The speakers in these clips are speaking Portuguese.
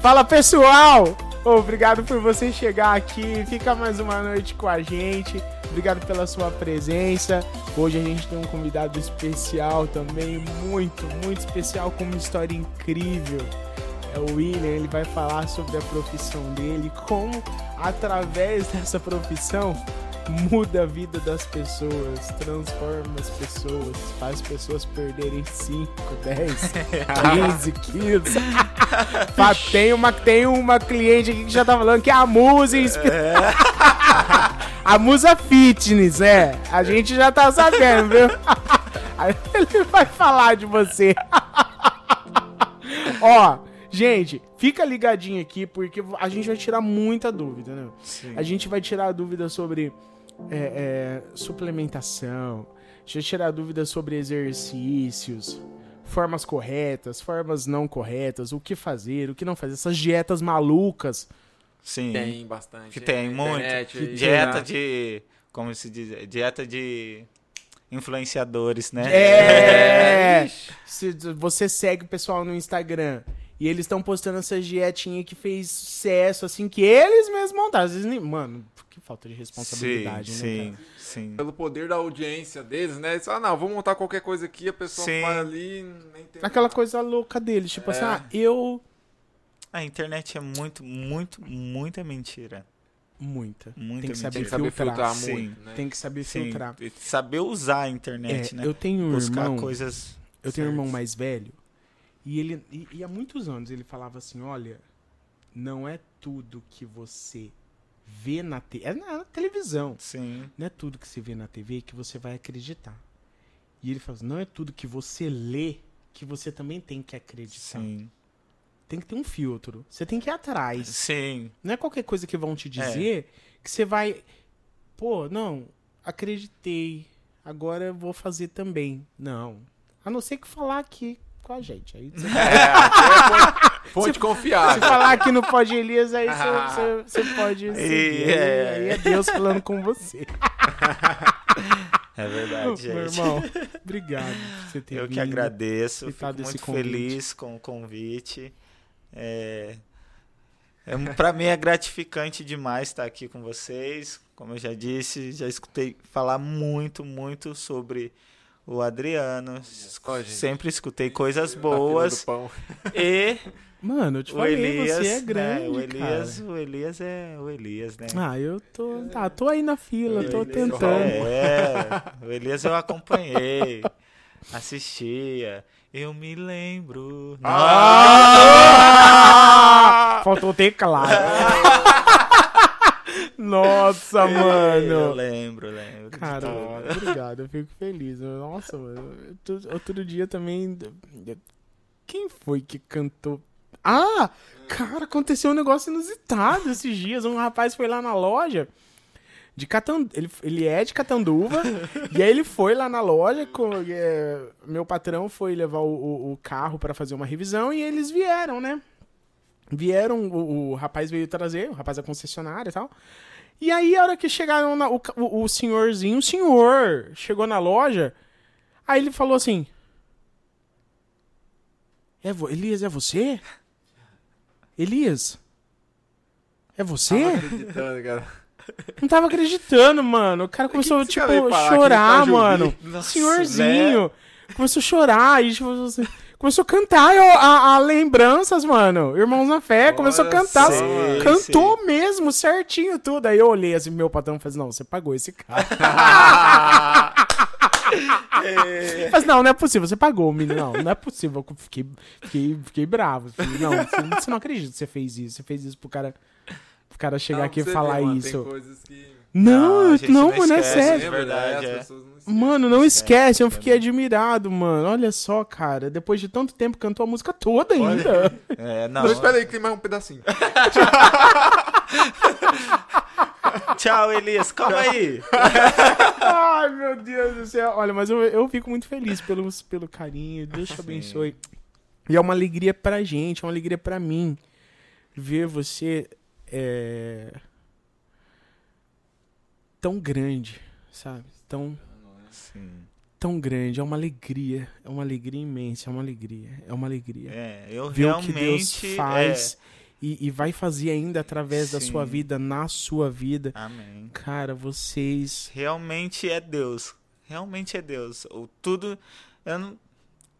Fala pessoal! Obrigado por você chegar aqui. Fica mais uma noite com a gente. Obrigado pela sua presença. Hoje a gente tem um convidado especial também, muito, muito especial, com uma história incrível. É o William, ele vai falar sobre a profissão dele, como através dessa profissão muda a vida das pessoas, transforma as pessoas, faz pessoas perderem 5, 10, 15 quilos. Tem, uma, tem uma cliente aqui que já tá falando que é a musa inspira... É. A musa fitness, é. A gente já tá sabendo, viu? Ele vai falar de você. Ó, gente, fica ligadinho aqui porque a gente vai tirar muita dúvida, né? Sim. A gente vai tirar dúvida sobre é, é, suplementação, a gente vai tirar dúvida sobre exercícios, formas corretas, formas não corretas, o que fazer, o que não fazer, essas dietas malucas. Sim. Tem bastante. Que tem Na muito. internet aí. Dieta de. Como se diz? Dieta de influenciadores, né? É! Se você segue o pessoal no Instagram e eles estão postando essas dietinhas que fez sucesso, assim, que eles mesmos montaram. Às vezes nem... Mano, que falta de Sim, responsabilidade, né? sim, sim. Pelo poder da audiência deles, né? Eles falam, ah, não, vou montar qualquer coisa aqui, a pessoa Sim. vai ali nem tem Aquela nada. coisa louca deles, tipo assim, É. ah, eu. A internet é muito, muito, muita mentira. Muita. Muita Tem que saber Tem que saber filtrar. filtrar Sim. muito, né? Tem que saber Sim. filtrar. e Saber usar a internet, É, né? Eu tenho um Buscar irmão. coisas. Eu tenho um irmão mais velho. E ele. E, e há muitos anos ele falava assim: olha, não é tudo que você vê na, te é na televisão. Sim, Não é tudo que você vê na TV que você vai acreditar. E ele fala assim, não é tudo que você lê que você também tem que acreditar. sim. Tem que ter um filtro. Você tem que ir atrás. Sim, Não é qualquer coisa que vão te dizer que você vai. Pô, não, acreditei. Agora eu vou fazer também. Não. A não ser que falar aqui com a gente. Aí você É, é fonte, fonte Se confiável. falar aqui no Pode Elias, aí você- você você pode seguir. Aí é. aí é Deus falando com você. é verdade, Meu gente. irmão, obrigado por você ter Eu que vindo. agradeço, aceitado fico muito convite. feliz com o convite. É, é, para mim é gratificante demais estar aqui com vocês. Como eu já disse, já escutei falar muito, muito sobre o Adriano. Gente. Sempre escutei coisas boas. E Mano, eu te falei, Elias, você é né, grande, o Elias, cara. o Elias é o Elias, né? Ah, eu tô, tá, tô aí na fila, tô Elias, tentando. É, o Elias eu acompanhei, assistia. Eu me lembro. Ah! Faltou o teclado. Nossa, Eu mano. lembro, eu lembro. de Cara, obrigado, eu fico feliz. Nossa, mano. Outro dia também. Quem foi que cantou? Ah! Cara, aconteceu um negócio inusitado esses dias. Um rapaz foi lá na loja de Catanduva. Ele, ele é de Catanduva. e aí ele foi lá na loja. Com, é, meu patrão foi levar o, o- o carro pra fazer uma revisão e eles vieram, né? Vieram, o, o rapaz veio trazer, o rapaz da concessionária e tal. E aí, a hora que chegaram na, o, o, senhorzinho, o senhor chegou na loja, aí ele falou assim: é Elias, é você? Elias? É você? Tava acreditando, cara. Não tava acreditando, mano. O cara começou, que esse tipo, cara veio parar aqui chorar, Juvi? mano. Nossa, Senhorzinho. Começou a chorar e, tipo, assim, começou a cantar a, a- a lembranças, mano. Irmãos na fé, começou a cantar. mano. cantou mesmo, certinho tudo. Aí eu olhei assim, meu patrão fez, não, você pagou esse cara. Mas não, não é possível, você pagou, menino. Não, não é possível. Eu fiquei, fiquei, fiquei bravo. Falei, não, você, você não acredita que você fez isso. Você fez isso pro cara, pro cara chegar Não, aqui e falar isso. Que... Não, Não, não, não mano, é esquece, sério. de Lembra, né? verdade, é. pessoas não. Mano, não esquece, eu é fiquei admirado, mano. Olha só, cara. Depois de tanto tempo, cantou a música toda ainda. É, não. Não, espera aí que tem mais um pedacinho. Tchau, Elias, calma aí. Ai, meu Deus do céu. Olha, mas eu, eu fico muito feliz pelo, pelo carinho. Deus te Sim. abençoe. E é uma alegria pra gente, é uma alegria pra mim ver você é, tão grande, sabe? Tão, Sim. tão grande. É uma alegria. É uma alegria imensa. É uma alegria. É uma alegria. É, eu ver o que Deus realmente. faz e, e vai fazer ainda através da sua Sim. vida, na sua vida. Amém. Cara, vocês. Realmente é Deus. Realmente é Deus. O, tudo. eu não,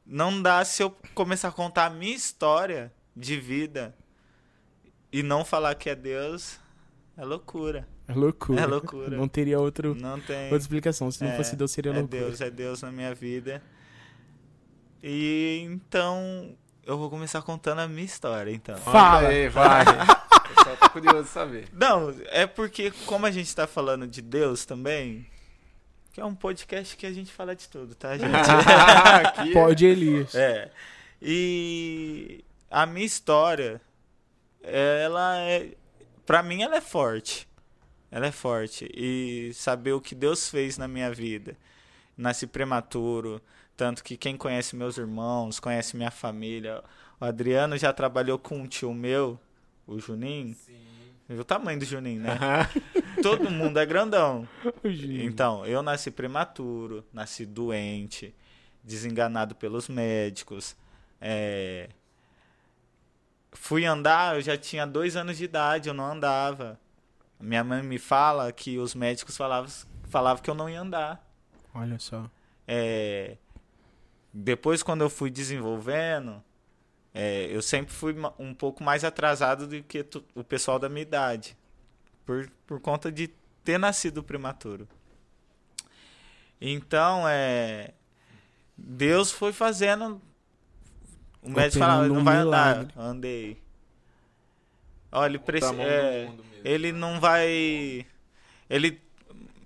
não dá se eu começar a contar a minha história de vida e não falar que é Deus. É loucura. É loucura. É loucura. Não teria outro, Não tem. outra explicação. Se não É, fosse Deus, seria É loucura. Deus, é Deus na minha vida. E então eu vou começar contando a minha história, então. Fala. Aí, vai. Pessoal tá curioso de saber. Não, é porque como a gente tá falando de Deus também, que é um podcast que a gente fala de tudo, tá, gente? Aqui, Pode, Elias. é. E a minha história, ela é para mim ela é forte. Ela é forte e saber o que Deus fez na minha vida. Nasci prematuro, tanto que quem conhece meus irmãos, conhece minha família, o Adriano já trabalhou com um tio meu, o Juninho. Viu o tamanho do Juninho, né? Todo mundo é grandão. Então, eu nasci prematuro, nasci doente, desenganado pelos médicos. é, Fui andar, eu já tinha dois anos de idade, eu não andava. Minha mãe me fala que os médicos falavam, falavam que eu não ia andar. Olha só. É, Depois, quando eu fui desenvolvendo, é, eu sempre fui um pouco mais atrasado do que tu- o pessoal da minha idade. Por, por conta de ter nascido prematuro. Então, é. Deus foi fazendo. O médico falava, não um vai andar. Andei. Olha, ele, preci- é, mesmo. ele não vai. Ele.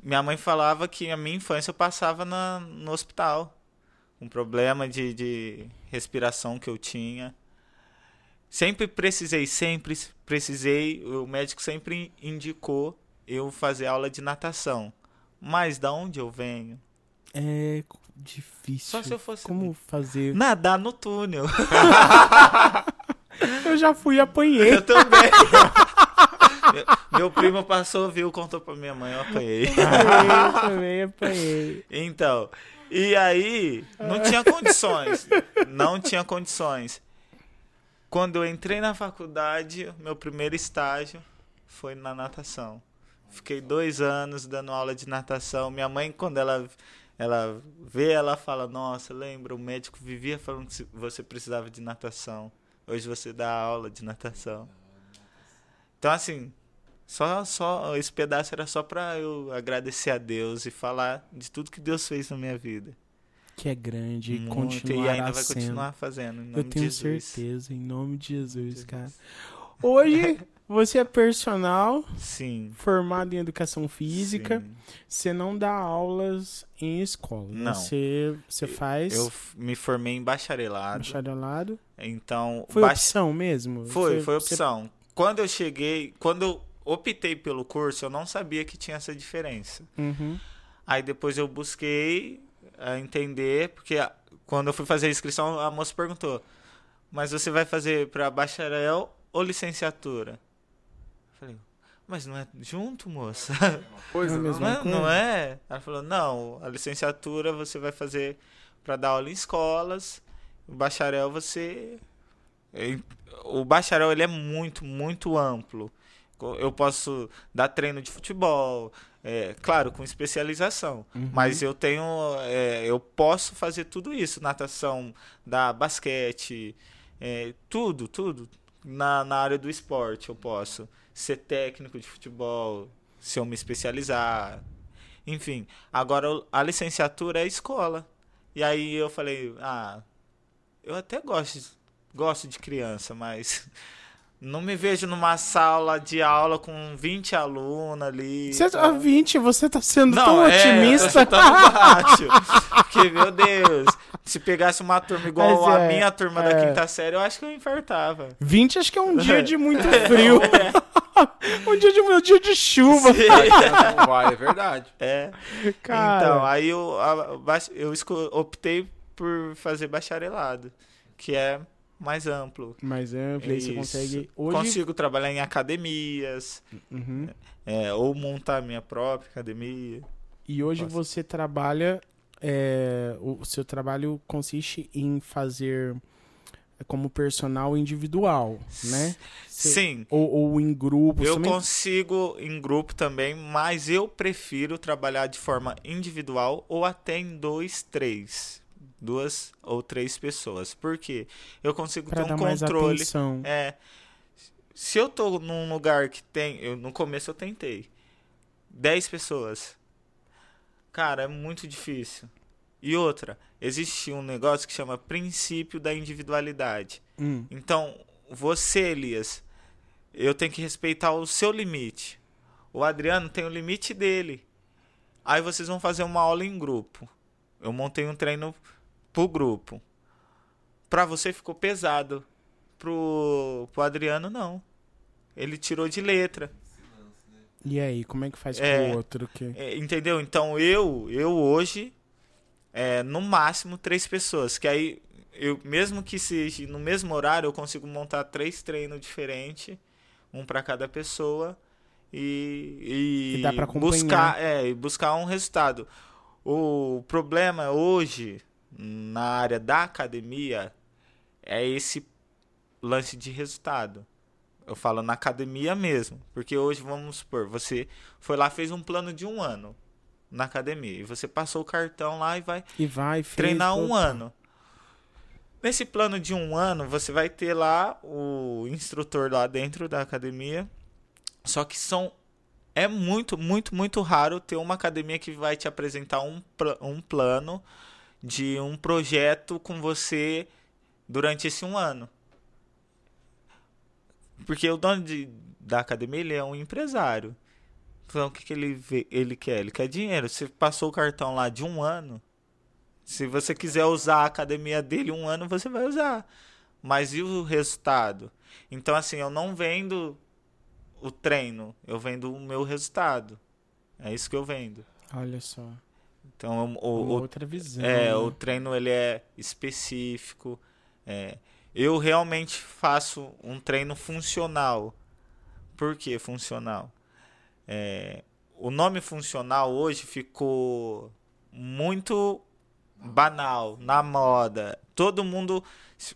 Minha mãe falava que a minha infância eu passava na, no hospital. Um problema de, de respiração que eu tinha. Sempre precisei, sempre precisei. O médico sempre indicou eu fazer aula de natação. Mas da onde eu venho? É difícil. Só se eu fosse- Como fazer? Nadar no túnel. Eu já fui e apanhei. Eu também. meu, meu primo passou, viu, contou pra minha mãe, eu apanhei. Eu também apanhei. Então, e aí, não tinha condições. Não tinha condições. Quando eu entrei na faculdade, meu primeiro estágio foi na natação. Fiquei dois anos dando aula de natação. Minha mãe, quando ela, ela vê, ela fala: Nossa, lembra, o médico vivia falando que você precisava de natação. Hoje você dá aula de natação. Então, assim, só, só esse pedaço era só pra eu agradecer a Deus e falar de tudo que Deus fez na minha vida. Que é grande e continuará e ainda vai sendo. continuar fazendo, em nome Eu tenho de Jesus. certeza, em nome de Jesus, cara. Hoje, você é personal, Sim. formado em educação física. sim. Você não dá aulas em escola. Não. Você, você faz Eu f- me formei em bacharelado. bacharelado. Então, Foi bach- opção mesmo? Foi, Você- foi você- opção. Quando eu cheguei, quando eu optei pelo curso, eu não sabia que tinha essa diferença. Uhum. Aí depois eu busquei a entender, porque quando eu fui fazer a inscrição, a moça perguntou: Mas você vai fazer para bacharel ou licenciatura? Eu falei: Mas não é junto, moça? Coisa, É não, mesmo. Não é, não é? Ela falou: Não, a licenciatura você vai fazer para dar aula em escolas, o bacharel você. O bacharel ele é muito, muito amplo. Eu posso dar treino de futebol, é, claro, com especialização. Uhum. Mas eu tenho. é, eu posso fazer tudo isso. Natação, dar basquete, é, tudo, tudo. Na, na área do esporte eu posso. Ser técnico de futebol, se eu me especializar. Enfim. Agora a licenciatura é escola. E aí eu falei, ah, eu até gosto, gosto de criança, mas não me vejo numa sala de aula com 20 alunos ali. Você tá sabe? 20, você tá sendo Não, tão é, otimista. Eu tô baixo. Porque, meu Deus, se pegasse uma turma igual Mas a é, minha turma da é. quinta série, eu acho que eu infartava. 20 acho que é um dia de muito frio. um dia de um dia de chuva. não vai, é verdade. É. Cara. Então, aí eu, eu optei por fazer bacharelado, que é mais amplo. Mas amplo, aí você consegue. Hoje. Consigo trabalhar em academias, Uhum. é, ou montar minha própria academia. E hoje Posso. você trabalha. é, o seu trabalho consiste em fazer como personal individual, né? Sim. Ou, ou em grupo. Eu também- consigo em grupo também, mas eu prefiro trabalhar de forma individual ou até em dois, três. Duas ou três pessoas. Por quê? Eu consigo pra ter um controle. É. Se eu tô num lugar que tem. Eu, no começo eu tentei. 10 pessoas. Cara, é muito difícil. E outra, existe um negócio que chama princípio da individualidade. Hum, Então, você, Elias, eu tenho que respeitar o seu limite. O Adriano tem o limite dele. Aí vocês vão fazer uma aula em grupo. Eu montei um treino pro grupo. Pra você ficou pesado. Pro, pro Adriano, não. Ele tirou de letra. E aí, como é que faz É. pro outro? Que... É, entendeu? Então eu, eu hoje, é, no máximo três pessoas. Que aí, eu, mesmo que seja no mesmo horário, eu consigo montar três treinos diferentes, um para cada pessoa e, E acompanhar. buscar, é, e buscar um resultado. O problema hoje na área da academia é esse lance de resultado. Eu falo na academia mesmo. Porque hoje, vamos supor, você foi lá fez um plano de um ano na academia. E você passou o cartão lá e vai E vai, treinar um ano. Nesse plano de um ano, você vai ter lá o instrutor lá dentro da academia. Só que são. É muito, muito, muito raro ter uma academia que vai te apresentar um, um plano de um projeto com você durante esse um ano. Porque o dono de, da academia ele é um empresário. Então o que, que ele, vê, ele quer? Ele quer dinheiro. Você passou o cartão lá de um ano. Se você quiser usar a academia dele um ano, você vai usar. Mas e o resultado? Então, assim, eu não vendo o treino, eu vendo o meu resultado. É isso que eu vendo. Olha só. Então, o, o, outra visão. é, né? o treino ele é específico. É. Eu realmente faço um treino funcional. Por que funcional? É, o nome funcional hoje ficou muito banal, na moda. Todo mundo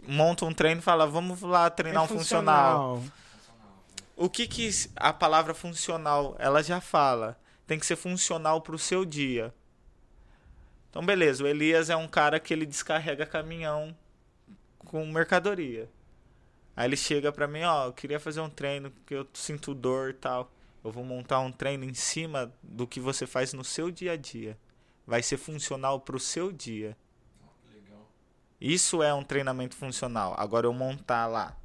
monta um treino e fala, vamos lá treinar É um funcional. O que que a palavra funcional, ela já fala? Tem que ser funcional para o seu dia. Então, beleza, o Elias é um cara que ele descarrega caminhão com mercadoria. Aí ele chega pra mim, ó, eu queria fazer um treino porque eu sinto dor e tal. Eu vou montar um treino em cima do que você faz no seu dia a dia. Vai ser funcional pro seu dia. Isso é um treinamento funcional. Agora eu montar lá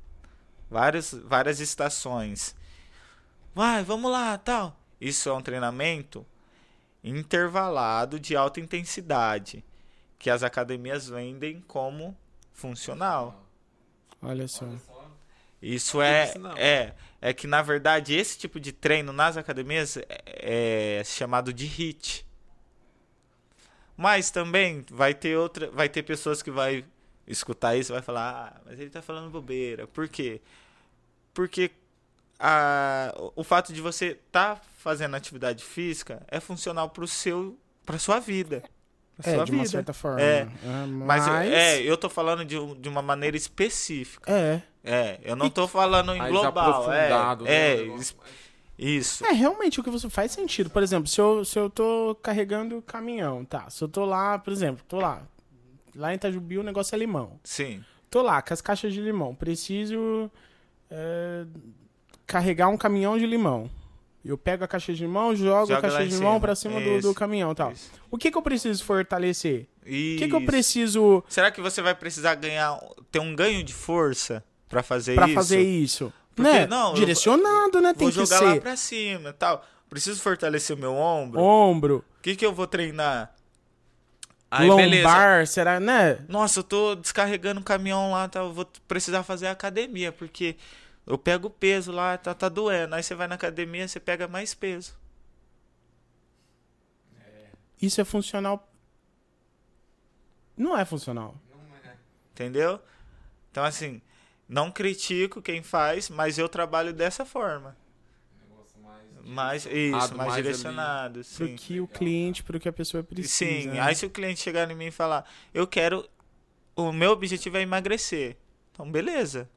várias, várias estações. Vai, vamos lá, tal. Isso é um treinamento intervalado de alta intensidade que as academias vendem como funcional. Olha só. Isso é, é é que na verdade esse tipo de treino nas academias é, é chamado de HIIT. Mas também vai ter outra, vai ter pessoas que vai escutar isso e vai falar: "Ah, mas ele tá falando bobeira". Por quê? Porque a, o fato de você estar fazendo atividade física é funcional pro seu para sua vida. Pra É, sua de uma vida. certa forma. É, Ah, Mas, eu- é, eu tô falando de, de uma maneira específica. É. É, eu não tô falando em Mais global. É, né, é, isso. É, realmente o que você faz sentido. Por exemplo, se eu, se eu tô carregando caminhão, tá? Se eu tô lá, por exemplo, tô lá. Lá em Itajubi o negócio é limão. Sim, Tô lá com as caixas de limão. Preciso é, carregar um caminhão de limão. Eu pego a caixa de limão, jogo Joga a caixa de limão cima. pra cima do, Isso, do caminhão e tal. isso. O que, que eu preciso fortalecer? O que, que eu Isso. preciso Será que você vai precisar ganhar, ter um ganho de força pra fazer pra isso? fazer isso? Porque, né? não, eu Direcionado, né? Tem Vou que jogar lá ser. pra cima e tal. Preciso fortalecer o meu ombro. O Ombro, que que eu vou treinar? Aí, lombar, beleza. será, né? Nossa, eu tô descarregando o caminhão lá, tá? Eu vou precisar fazer academia, porque eu pego peso lá, tá, tá doendo. Aí você vai na academia, você pega mais peso. Isso é funcional. Não é funcional. Entendeu? Então, assim, não critico quem faz, mas eu trabalho dessa forma. Mais, isso, direcionado, mais, mais ali. direcionado, Pro sim. que o cliente, pro que a pessoa precisa. Sim, né? aí se o cliente chegar em mim e falar, eu quero. O meu objetivo é emagrecer. Então, beleza.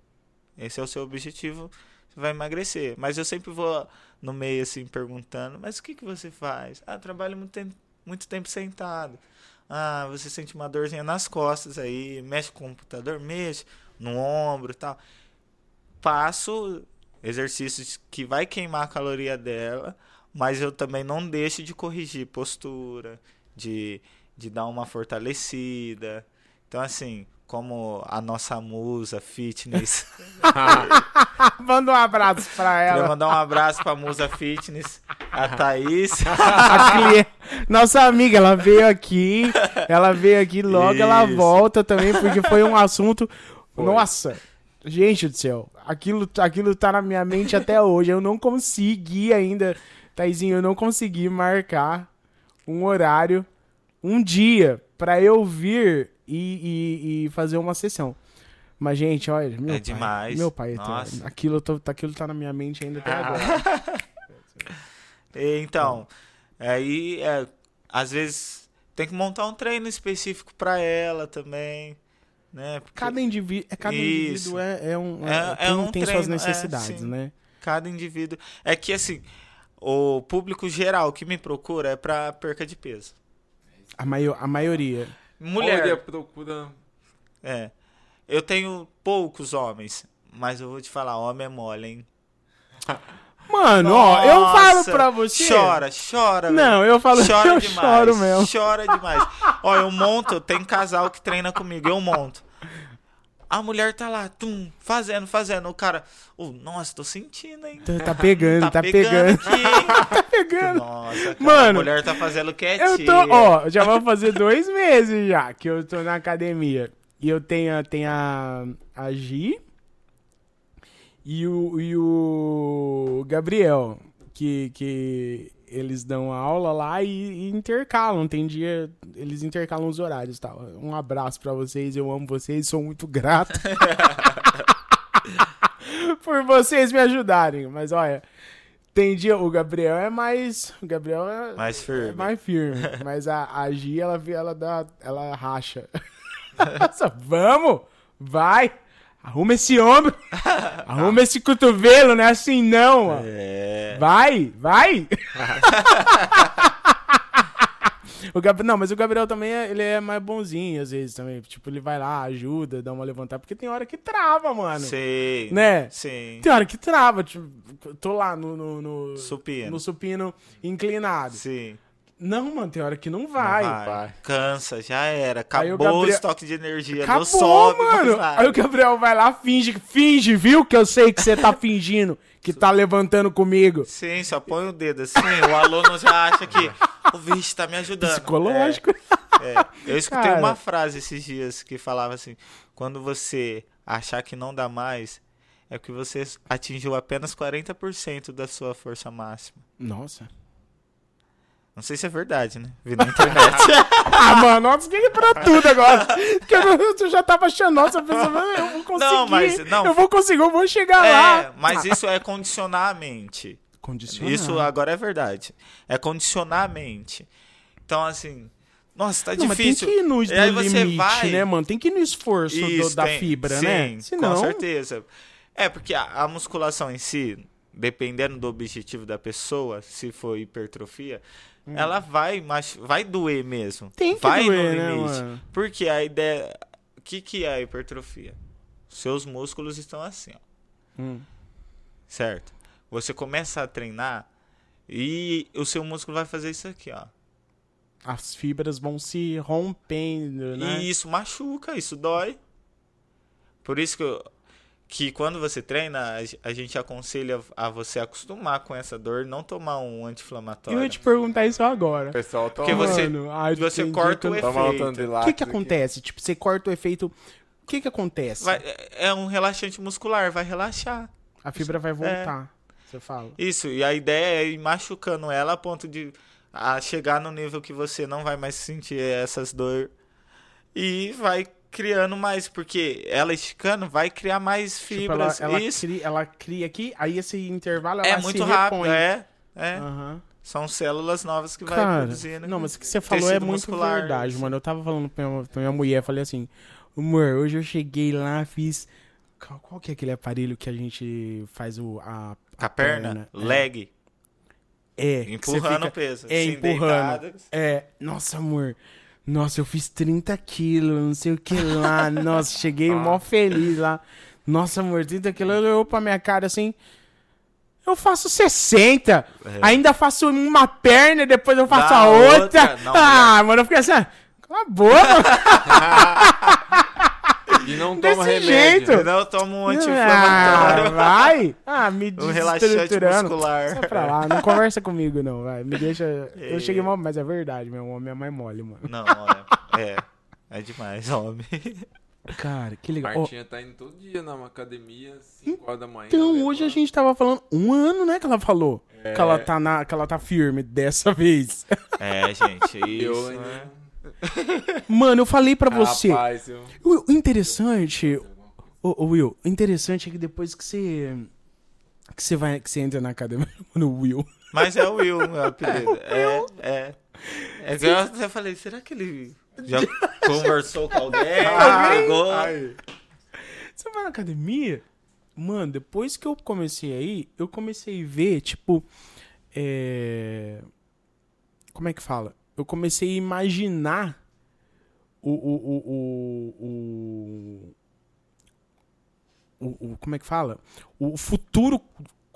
Esse é o seu objetivo, você vai emagrecer. Mas eu sempre vou no meio assim perguntando: "Mas o que que você faz?" "Ah, trabalho muito tempo, muito tempo sentado." "Ah, você sente uma dorzinha nas costas aí, mexe com o computador, mexe no ombro, e tal." Passo exercícios que vai queimar a caloria dela, mas eu também não deixo de corrigir postura, de, de dar uma fortalecida. Então, assim, como a nossa musa fitness. Manda um abraço pra Queria ela. mandar um abraço pra musa fitness, a Thaís. A cliente- Nossa amiga, ela veio aqui. Ela veio aqui, logo ela Isso. volta também, porque foi um assunto. Foi. Nossa, gente do céu. Aquilo, aquilo tá na minha mente até hoje. Eu não consegui ainda, Taizinho, eu não consegui marcar um horário, um dia, pra eu vir e, e- e fazer uma sessão. Mas, gente, olha, meu pai, É demais. Meu pai, Nossa. aquilo, tô- aquilo tá na minha mente ainda até agora. E, Então, aí, é, às vezes, tem que montar um treino específico pra ela também, né? Porque Cada indivíduo, é, cada indivíduo é, é um. É- É, é tem, um tem suas treino, é, necessidades, né? cada indivíduo... É que, assim, o público geral que me procura é pra perca de peso. A, maio, a maioria. Mulher, Olha, procura. é. Eu tenho poucos homens, mas eu vou te falar, homem é mole, hein? Mano, ó, eu falo Nossa, pra você. Chora, chora, velho. Não, eu falo, Chora eu demais. choro mesmo. Chora demais. Ó, eu monto, tem casal que treina comigo, eu monto. A mulher tá lá, tum, fazendo, fazendo. O cara, oh, nossa, tô sentindo, hein? Tá, tá pegando, tá, pegando. aqui, Nossa, cara, Mano, a mulher tá fazendo quietinha. Eu tô, ó, já vou fazer dois meses já que eu tô na academia. E eu tenho, a- tenho a, a Gi e o, e o Gabriel, que, que eles dão aula lá e, e intercalam. Tem dia, eles intercalam os horários tal. Um abraço pra vocês, eu amo vocês, sou muito grato. por vocês me ajudarem. Mas olha, tem dia, o Gabriel é mais. O Gabriel é Mais firme. é mais firme. Mas a, a Gi, ela, ela, dá, ela racha. Só, Vamos! Vai! Arruma esse ombro! Arruma esse cotovelo, não é assim não. É. Vai! Vai! O Gab... Não, mas o Gabriel também é, ele é mais bonzinho às vezes também. Tipo, ele vai lá, ajuda, dá uma levantada. Porque tem hora que trava, mano. Sim. Né? Sim. Tem hora que trava. Tipo, tô lá no, no, no, Supino. no supino inclinado. Sim. Não, mano, tem hora que não vai. Não vai. Cansa, já era. O Acabou o, Gabriel- estoque de energia. Acabou, não sobe, mano. nada. Aí o Gabriel vai lá, finge, finge, viu? Que eu sei que você tá fingindo que tá levantando comigo. Sim, só põe o dedo assim, o aluno já acha que o bicho tá me ajudando. Psicológico. É, é. Eu escutei Cara. uma frase esses dias que falava assim: quando você achar que não dá mais, é que você atingiu apenas 40% da sua força máxima. Nossa. Não sei se é verdade, né? Vi na internet. Ah, mano, nossa, que pra tudo agora. Porque eu, eu já tava achando, nossa, eu pensava, eu vou conseguir. Não, mas- não. Eu vou conseguir, eu vou chegar é, lá. mas Ah, isso é condicionar a mente. Condicionar. Isso agora é verdade. É condicionar a mente. Então, assim, nossa, tá Não, mas difícil. tem que ir no, E aí no você limite, vai- né, mano? Tem que ir no esforço do- Isso, da tem- fibra, sim, né? Senão, Com certeza. É, porque a, a musculação em si, dependendo do objetivo da pessoa, se for hipertrofia, ela vai, mas vai doer mesmo. Hum. Tem que vai doer, no né, limite. mano? Porque a ideia. O que, que é a hipertrofia? Seus músculos estão assim, ó. Hum. Certo? Você começa a treinar e o seu músculo vai fazer isso aqui, ó. As fibras vão se rompendo, né? E isso machuca, isso dói. Por isso que, eu- que quando você treina, a ge- a gente aconselha a você acostumar com essa dor, não tomar um Eu anti-inflamatório. ia te perguntar isso agora. O pessoal toma. Porque você- Mano, ai, você corta o eu- efeito. O que que aqui. acontece? Tipo, você corta o efeito... O que que acontece? Vai- é é um relaxante muscular, vai relaxar. A fibra vai voltar, você fala. Isso, e a ideia é ir machucando ela a ponto de a chegar no nível que você não vai mais sentir essas dores e vai criando mais, porque ela esticando vai criar mais Tipo, ela, fibras. ela, cria, ela cria aqui, aí esse intervalo ela é muito rápido, repõe. é, é. Aham. São células novas que vai Cara, produzindo. não, mas o que você falou é muito muscular, verdade, mano. Eu tava falando pra minha, pra minha mulher, falei assim, amor, hoje eu cheguei lá, fiz Qual, qual que é aquele aparelho que a gente faz o, a, Com a perna, perna, é. leg, é, empurrando fica- o peso. é, assim, empurrando. deitado. É, nossa, amor. Nossa, eu fiz 30 quilos, não sei o que lá. Nossa, cheguei mó feliz lá. Nossa, amor, 30 quilos. Ele olhou pra minha cara assim. Eu faço 60. É. Ainda faço uma perna e depois eu faço a outra. outra. Não, ah, mano, eu fiquei assim. ah, Cala a boca. E não Desse toma remédio. jeito. Senão eu tomo um ah, anti-inflamatório. vai. Ah, me Um relaxante desestruturando. muscular. Sai pra lá, não conversa comigo, não, vai. Me deixa. Eu É. cheguei mal, mas é verdade, meu homem é mais mole, mano. Não, olha. É. É demais, homem. Cara, que legal. Ó, Martinha tá indo todo dia na academia, 5 horas da manhã. Então, hoje a gente tava falando um ano, né, que ela falou. É. Que, ela tá na, que ela tá firme dessa vez. É, gente, Eu isso. ainda- né? Mano, eu falei pra você. Rapaz, eu... O o interessante, ô, ô, Will, o interessante é que depois que você. Que você vai, que você entra na academia, mano, Will. Mas é o Will, meu apelido. É, é. É que eu até falei, será que ele já conversou com alguém? Pegou? Ai. Você vai na academia? Mano, depois que eu comecei aí, eu comecei a ver, tipo. É... Como é que fala? Eu comecei a imaginar o. o, o, o, como é que fala? O futuro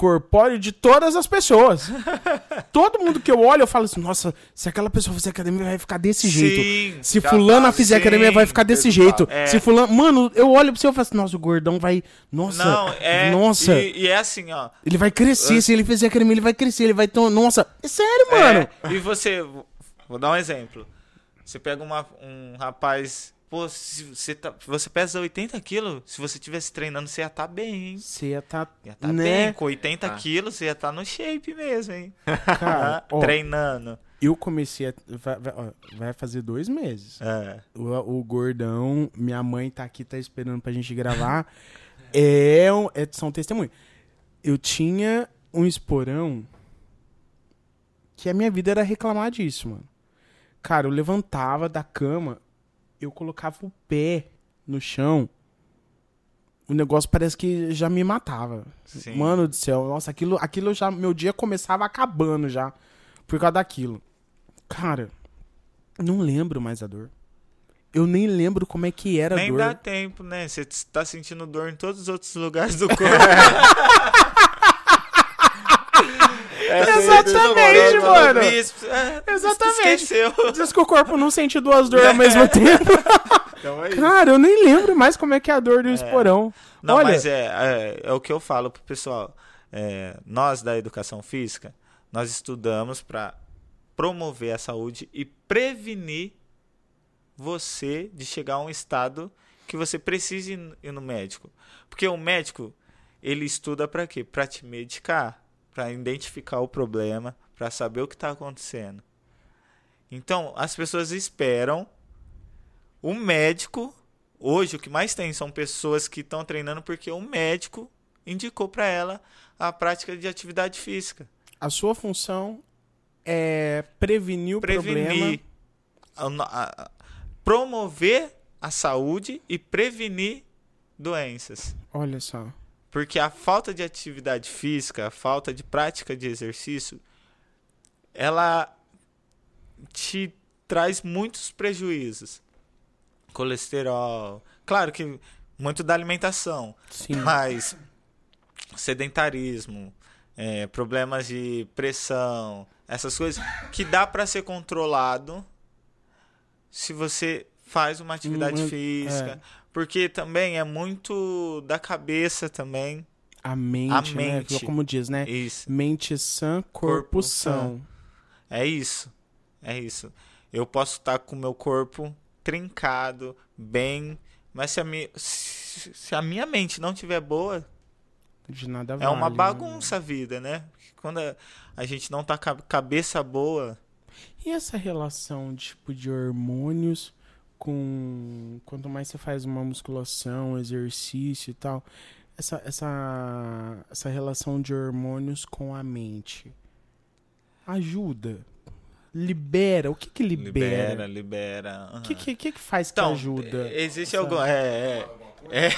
corpóreo de todas as pessoas. Todo mundo que eu olho, eu falo assim, nossa, se aquela pessoa fizer academia, vai ficar desse jeito. Se fulana fala, fizer academia, vai ficar desse jeito. É. Se fulano. Mano, eu olho pra você e falo assim, nossa, o gordão vai. Nossa. Não, é. Nossa. E, é assim, ó. Ele vai crescer. Se ele fizer academia, ele vai crescer. Ele vai. Nossa. É sério, mano. É, e você, vou dar um exemplo. Você pega uma- um rapaz, pô, se você, tá, você pesa 80 quilos, se você tivesse treinando, você ia estar bem, hein? Você ia tá. Ia estar né? bem, com 80 Ah. quilos, você ia estar no shape mesmo, hein? Cara, ó, Treinando. eu comecei a. Vai, vai- fazer dois meses. É. O, o gordão, minha mãe tá aqui, tá esperando pra gente gravar. é, um, é são testemunhos. Eu tinha um esporão que a minha vida era reclamar disso, mano. Cara, eu levantava da cama, eu colocava o pé no chão. O negócio parece que já me matava. Sim. Mano do céu, nossa, aquilo, aquilo já. Meu dia começava acabando já. Por causa daquilo. Cara, não lembro mais a dor. Eu nem lembro como é que era a Nem dor. dá tempo, né? Você tá sentindo dor em todos os outros lugares do corpo. Exatamente, mano. bíceps. É, Exatamente. Esqueceu. Diz que o corpo não sente duas dores ao mesmo tempo. Então é isso. Cara, eu nem lembro mais como é que é a dor do esporão. Não, Olha, mas é, é, é o que eu falo pro pessoal. É, nós da educação física, nós estudamos para promover a saúde e prevenir você de chegar a um estado que você precise ir ir no médico. Porque o médico, ele estuda para quê? Para te medicar, para identificar o problema, para saber o que está acontecendo. Então, as pessoas esperam o médico Hoje o que mais tem são pessoas que estão treinando porque o médico indicou para ela a prática de atividade física. a sua função é prevenir o problema. Prevenir, a- a- a- promover a saúde e prevenir doenças. Olha só. Porque a falta de atividade física, a falta de prática de exercício, ela te traz muitos prejuízos. Colesterol, claro que muito da alimentação, Sim. mas sedentarismo, é, problemas de pressão, essas coisas que dá para ser controlado se você faz uma atividade Hum, é. Porque também é muito da cabeça também. A mente, A né? mente. Como diz, né? Isso. Mente sã, corpo, Corpo são. É isso. É isso. Eu posso estar com o meu corpo trincado, bem, mas se a, mi se a minha mente não tiver boa, De nada é vale, uma né? bagunça a vida, né? Quando a, a gente não tá com a cabeça boa, E essa relação, tipo, de hormônios com... Quanto mais você faz uma musculação, exercício e tal, essa, essa, essa relação de hormônios com a mente ajuda? Libera? O que que libera? libera, libera. O que, que, que que faz Então, que ajuda? existe Essa- algum. É, é, é.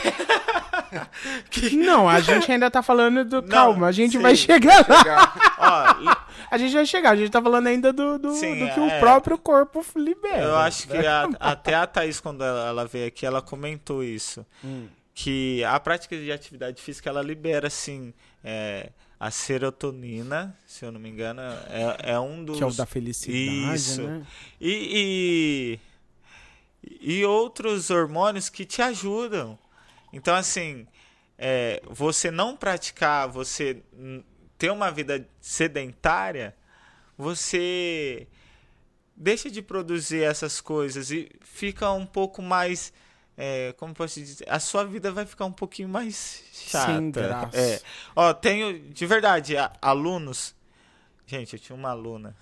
Não, a gente ainda tá falando do. Não, Calma, a gente sim. vai chegar lá. Chegar. Ó, A gente vai chegar, a gente tá falando ainda do, do, Sim, do que é. o próprio corpo libera. eu acho que a- até a Thaís, quando ela, ela veio aqui, ela comentou isso. Hum. Que a prática de atividade física, ela libera, assim, é, a serotonina, se eu não me engano, é, é um dos... Que é o da felicidade, Isso. né? e, e, e outros hormônios que te ajudam. Então, assim, é, você não praticar, você ter uma vida sedentária, você deixa de produzir essas coisas e fica um pouco mais. é, como posso dizer? A sua vida vai ficar um pouquinho mais chata. Sem graça. É. Ó, tenho, de verdade, alunos. Gente, eu tinha uma aluna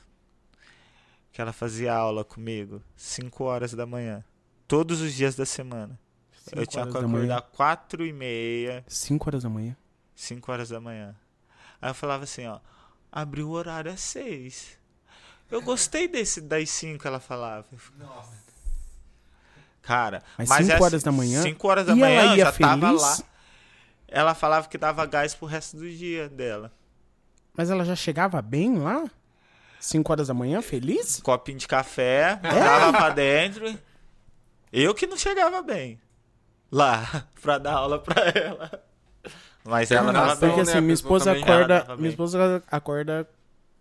que ela fazia aula comigo 5 horas da manhã. Todos os dias da semana. eu Cinco tinha que horas da manhã. acordar 4 e meia, 5 horas da manhã. 5 horas da manhã. Aí eu falava assim, ó, abriu o horário às 6. Eu gostei desse das 5, ela falava. Cara, Mas mas cinco é horas da manhã? 5 horas da E manhã ela ia já tava feliz? lá. Ela falava que dava gás pro resto do dia dela. Mas ela já chegava bem lá? 5 horas da manhã, feliz? Copinho de café, É? dava pra dentro. Eu que não chegava bem lá pra dar aula pra ela. Mas ela bem. Porque né, assim, minha esposa acorda. Minha esposa acorda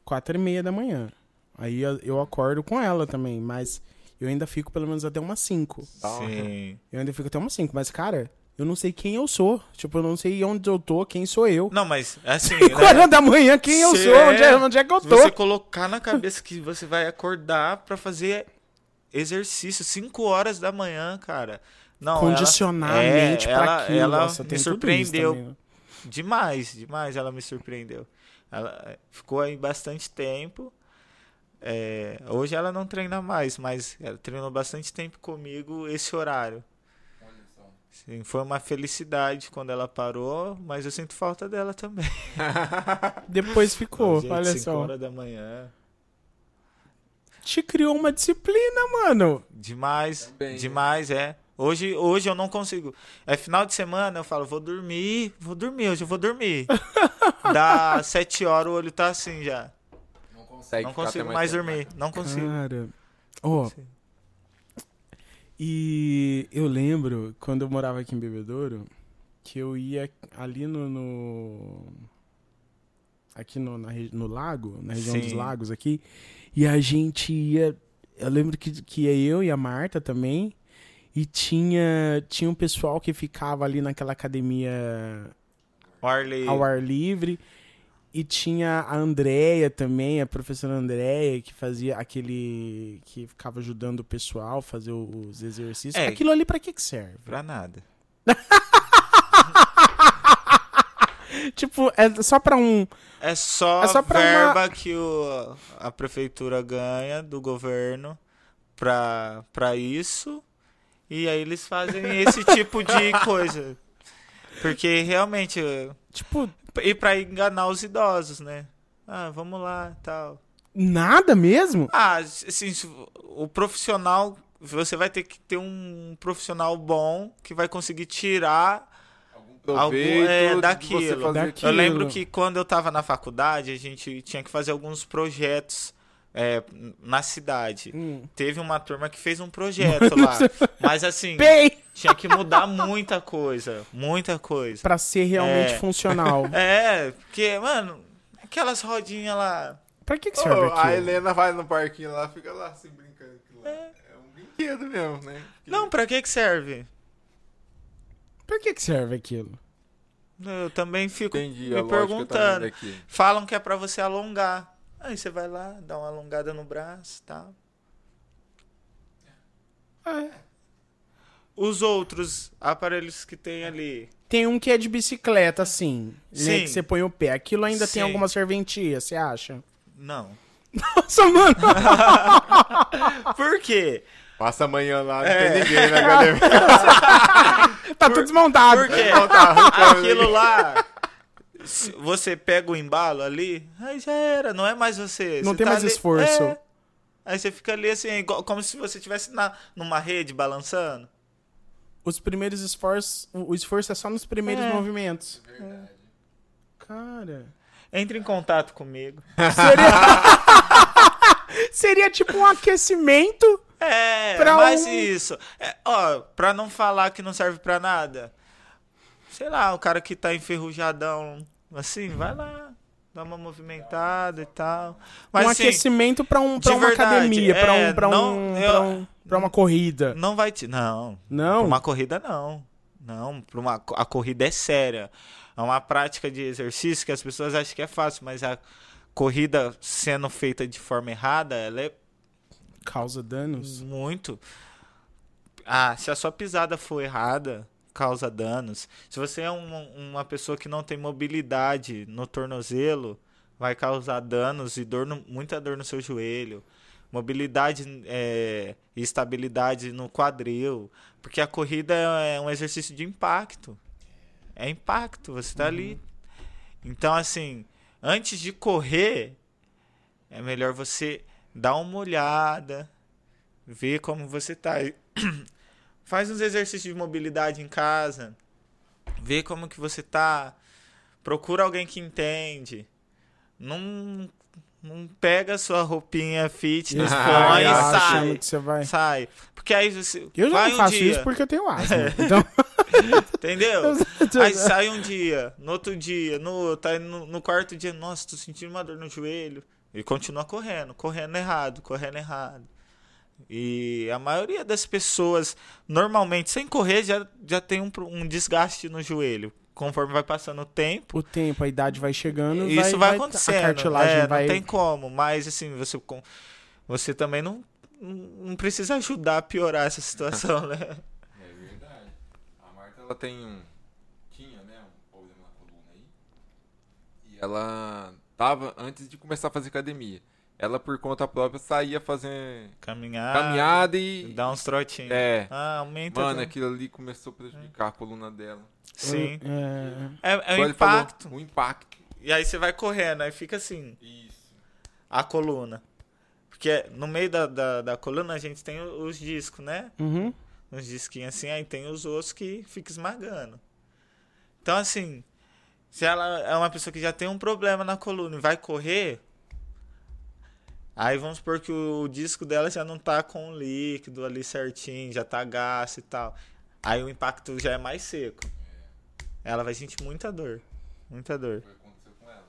4 e meia da manhã. Aí eu, acordo com ela também, mas eu ainda fico pelo menos até umas 5. Sim. Eu ainda fico até umas 5, mas cara, eu não sei quem eu sou. Tipo, eu não sei onde eu tô, quem sou eu. Não, mas assim. 5 né, horas da manhã, quem eu sou? Onde é, onde é que eu se tô? você colocar na cabeça que você vai acordar pra fazer exercício 5 horas da manhã, cara. Não, Condicionar ela, a é, mente pra ela, aquilo. Ela Nossa, me tem tudo isso surpreendeu né? Demais, demais ela me surpreendeu. Ela eh, ficou aí bastante tempo. É, hoje ela não treina mais, mas ela treinou bastante tempo comigo esse horário. Sim, foi uma felicidade quando ela parou, mas eu sinto falta dela também. Depois ficou, Gente, olha cinco só. horas da manhã. Te criou uma disciplina, mano. Demais, Também, né? demais, é. Hoje, hoje eu não consigo. É final de semana, eu falo, vou dormir, vou dormir, hoje eu vou dormir. Dá sete horas, o olho tá assim já. Não consegue não consigo mais tempo. dormir, não consigo. Cara. Ó, Sim. e eu lembro quando eu morava aqui em Bebedouro que eu ia ali no. no- aqui no, na no lago, na região dos Sim. lagos aqui, e a gente ia. Eu lembro que, que ia eu e a Marta também. E tinha, tinha um pessoal que ficava ali naquela academia ao ar livre. E tinha a Andrea também, a professora Andrea, que fazia aquele. que ficava ajudando o pessoal a fazer os exercícios. É. Aquilo ali pra que, que serve? pra nada. Tipo, é só pra um. É só, É só pra verba que o, a prefeitura ganha do governo pra, pra isso. E aí eles fazem esse tipo de coisa. Porque realmente. Tipo, E pra enganar os idosos, né? Ah, vamos lá tal. nada mesmo? Ah, assim, o profissional. Você vai ter que ter um profissional bom que vai conseguir tirar Algum- é, daquilo. Daquilo. Eu lembro que quando eu tava na faculdade, a gente tinha que fazer alguns projetos é, na cidade. Hum. Teve uma turma que fez um projeto lá. Mas assim, Bem! tinha que mudar muita coisa. Muita coisa. Pra ser realmente É. funcional. É, porque, mano, aquelas rodinhas lá. Pra que, que serve a aquilo? Helena vai no parquinho lá, fica lá assim brincando. lá. É. um brinquedo mesmo, né? Não, pra que que serve? Pra que, que serve aquilo? Eu também fico Entendi me a perguntando. Falam que é pra você alongar. Aí você vai lá, dá uma alongada no braço e tal. É. Os outros aparelhos que tem ali. Tem um que é de bicicleta, assim. Né, Sim. que você põe o pé. Aquilo ainda Sim. tem alguma serventia, você acha? Não. Nossa, mano! Por quê? Passa amanhã lá, não É. tem ninguém na academia. tá tudo desmontado. Por quê? Tá Aquilo lá. Você pega o embalo ali, aí já era, não é mais você. Não Você tem tá mais ali- esforço. É. Aí você fica ali assim, igual- como se você estivesse na, numa rede balançando. os primeiros esforços. O esforço é só nos primeiros É. movimentos. Verdade. Cara. Entre em contato comigo. Seria. Seria tipo um aquecimento. É, Pra mas um- isso. É, ó, pra não falar que não serve pra nada. Sei lá, o cara que tá enferrujadão, assim, vai lá, dá uma movimentada e tal. Mas um assim, aquecimento pra, um, pra uma verdade, academia, é, um, pra, não, um, eu- pra, um- pra uma corrida. não vai te. Não, Não. Pra uma corrida, não. Não, pra uma, a corrida é séria. É uma prática de exercício que as pessoas acham que é fácil, mas a corrida sendo feita de forma errada, ela é Causa danos. muito. Ah, se a sua pisada for errada, causa danos. Se você é uma, uma pessoa que não tem mobilidade no tornozelo, vai causar danos e dor no- muita dor no seu joelho. Mobilidade é, e estabilidade no quadril. Porque a corrida é um exercício de impacto. É impacto, você tá ali. Então, assim, antes de correr, é melhor você dar uma olhada, ver como você tá. Faz uns exercícios de mobilidade em casa. Vê como que você tá. Procura alguém que entende. Não, não pega sua roupinha fitness, Ah, põe e sai. você vai. Sai. Porque aí você. Eu já não um faço dia, isso porque eu tenho asma. Então, Entendeu? Aí sai um dia, no outro dia, no, tá no, no quarto dia, nossa, tô sentindo uma dor no joelho. E continua correndo, correndo errado, correndo errado. E a maioria das pessoas, normalmente, sem correr, já, já tem um, um desgaste no joelho. Conforme vai passando o tempo, o tempo, a idade vai chegando. isso vai, A acontecendo. cartilagem É, vai. Não tem como, mas assim, você, com- você também não, não precisa ajudar a piorar essa situação, né? É verdade. A Marta, ela tem um... Tinha, né? Um problema na coluna aí. E ela tava, antes de começar a fazer academia, ela por conta própria saía fazer Caminhar, caminhada e... dar uns trotinhos. É. Ah, aumenta. Mano, aquilo ali começou a prejudicar a coluna dela. Sim. É, É, é Igual o ele falou, impacto. O impacto. E aí você vai correndo, aí fica assim, Isso. a coluna. Porque no meio da, da, da coluna a gente tem os discos, né? uhum. Uns disquinhos assim, aí tem os ossos que fica esmagando. Então, assim, se ela é uma pessoa que já tem um problema na coluna e vai correr, aí vamos supor que o, disco dela já não tá com o líquido ali certinho, já tá gasto e tal. Aí o impacto já é mais seco. Ela vai sentir muita dor. Muita dor. Foi o que aconteceu com ela.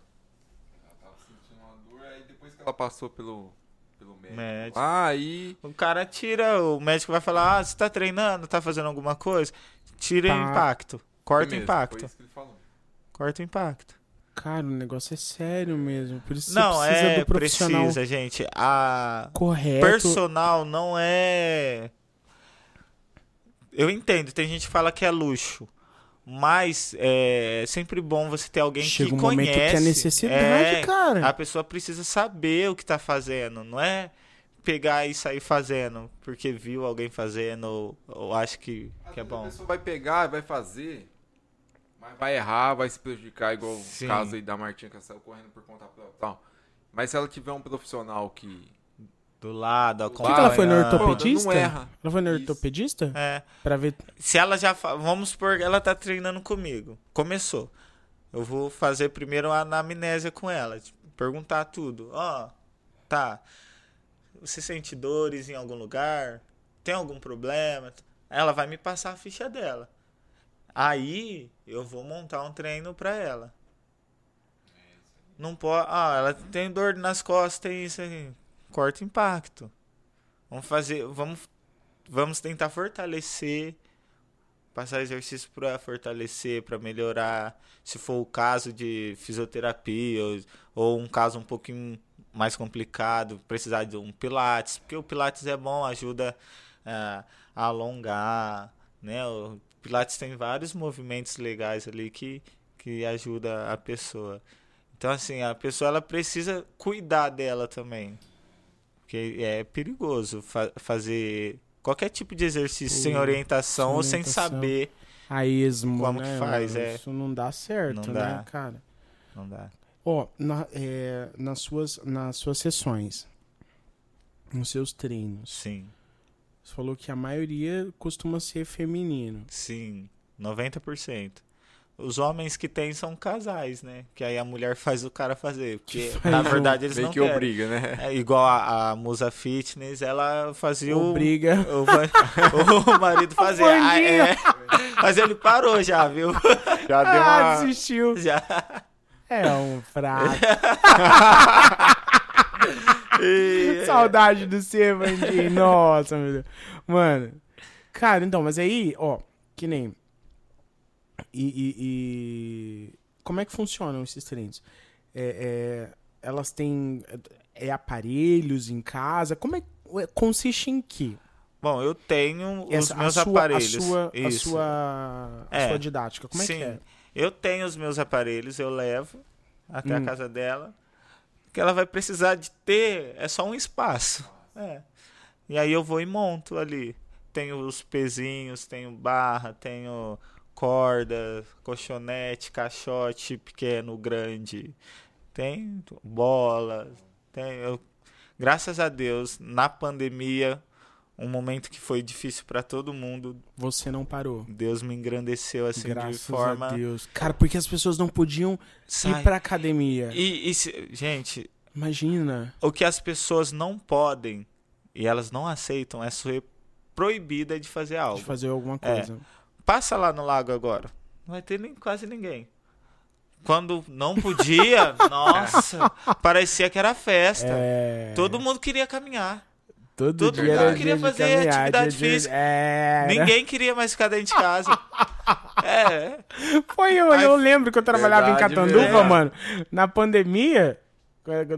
Ela tava sentindo uma dor, aí depois que ela passou pelo, pelo médico. Médico. Ah, aí. O cara tira, o médico vai falar: Ah, você tá treinando, tá fazendo alguma coisa? Tira o Tá. impacto. Corta o impacto. Foi isso que ele falou. Corta o impacto. Cara, o negócio é sério mesmo. Por isso Não, você precisa é do profissional precisa, gente. A correto. personal não é. Eu entendo, tem gente que fala que é luxo. Mas é sempre bom você ter alguém Chega que um conhece. momento que é necessidade, É, cara. A pessoa precisa saber o que tá fazendo, não é pegar e sair fazendo porque viu alguém fazendo ou, ou acha que, que é vezes A bom. pessoa vai pegar, vai fazer, mas vai errar, vai se prejudicar, igual Sim. o caso aí da Martinha que saiu correndo por conta própria. tal. Mas se ela tiver um profissional que. Do lado, Por que, que ela foi no ortopedista? Não erra. Ela foi no Isso. ortopedista? É. Pra ver. Se ela já. fa- Vamos supor que ela tá treinando comigo. Começou. Eu vou fazer primeiro a anamnésia com ela. tipo, perguntar tudo. Ó, tá. Você sente dores em algum lugar? Tem algum problema? Ela vai me passar a ficha dela. Aí eu vou montar um treino pra ela. Não pode. Ah, ela tem dor nas costas, tem isso aí. Corta impacto. Vamos fazer. Vamos, vamos tentar fortalecer. Passar exercício para fortalecer, para melhorar. Se for o caso de fisioterapia ou, ou um caso um pouquinho mais complicado, precisar de um pilates, porque o pilates é bom, ajuda ah, a alongar, né? O pilates tem vários movimentos legais ali que que ajuda a pessoa. Então assim, a pessoa ela precisa cuidar dela também. Porque é perigoso fa- fazer qualquer tipo de exercício sem orientação sem ou sem saber, A esmo, Como né? que faz, é. Isso não dá certo, Não né, dá. cara? não dá. Ó, na- é, nas, suas, nas suas sessões, nos seus treinos, Sim. Você falou que a maioria costuma ser feminino. Sim, 90%. Os homens que tem são casais, né? Que aí a mulher faz o cara fazer. Porque, faz na verdade, eles Meio não que querem. obriga, né? É igual a, a Musa Fitness, ela fazia o, Obriga. o, va- o marido fazer. Ah, é. Mas ele parou já, viu? Já deu Ah, uma. desistiu. Já. É um fraco. E- Saudade do ser, Vandinho. Nossa, meu Deus. Mano. Cara, então, mas aí, ó, que nem. E. e- e- Como é que funcionam esses treinos? É, é, elas têm. É aparelhos em casa? Como é. Consiste em quê? Bom, eu tenho os Essa- meus a sua, aparelhos. A sua, a sua, a É. sua didática. Como é Sim. que é? Eu tenho os meus aparelhos, eu levo até Hum. a casa dela. O que ela vai precisar de ter é só um espaço. É. E aí eu vou e monto ali. Tenho os pezinhos, tenho barra, tenho corda, colchonete, caixote pequeno, grande. Tem bola. Eu- graças a Deus, na pandemia, um momento que foi difícil para todo mundo, Você não parou. Deus me engrandeceu assim Graças de forma. a Deus. Cara, porque as pessoas não podiam Sai. ir pra academia. E, e se- gente, Imagina. o que as pessoas não podem e elas não aceitam é ser proibida de fazer algo. De fazer alguma É. coisa. Passa lá no lago agora. Não vai ter nem, quase ninguém. Quando não podia, nossa, parecia que era festa. É. Todo mundo queria caminhar. Todo, todo dia mundo queria fazer caminhar, atividade física. É, era. Ninguém queria mais ficar dentro de casa. É, Foi eu, Aí- eu lembro que eu trabalhava Verdade em Catanduva, mano. Na pandemia,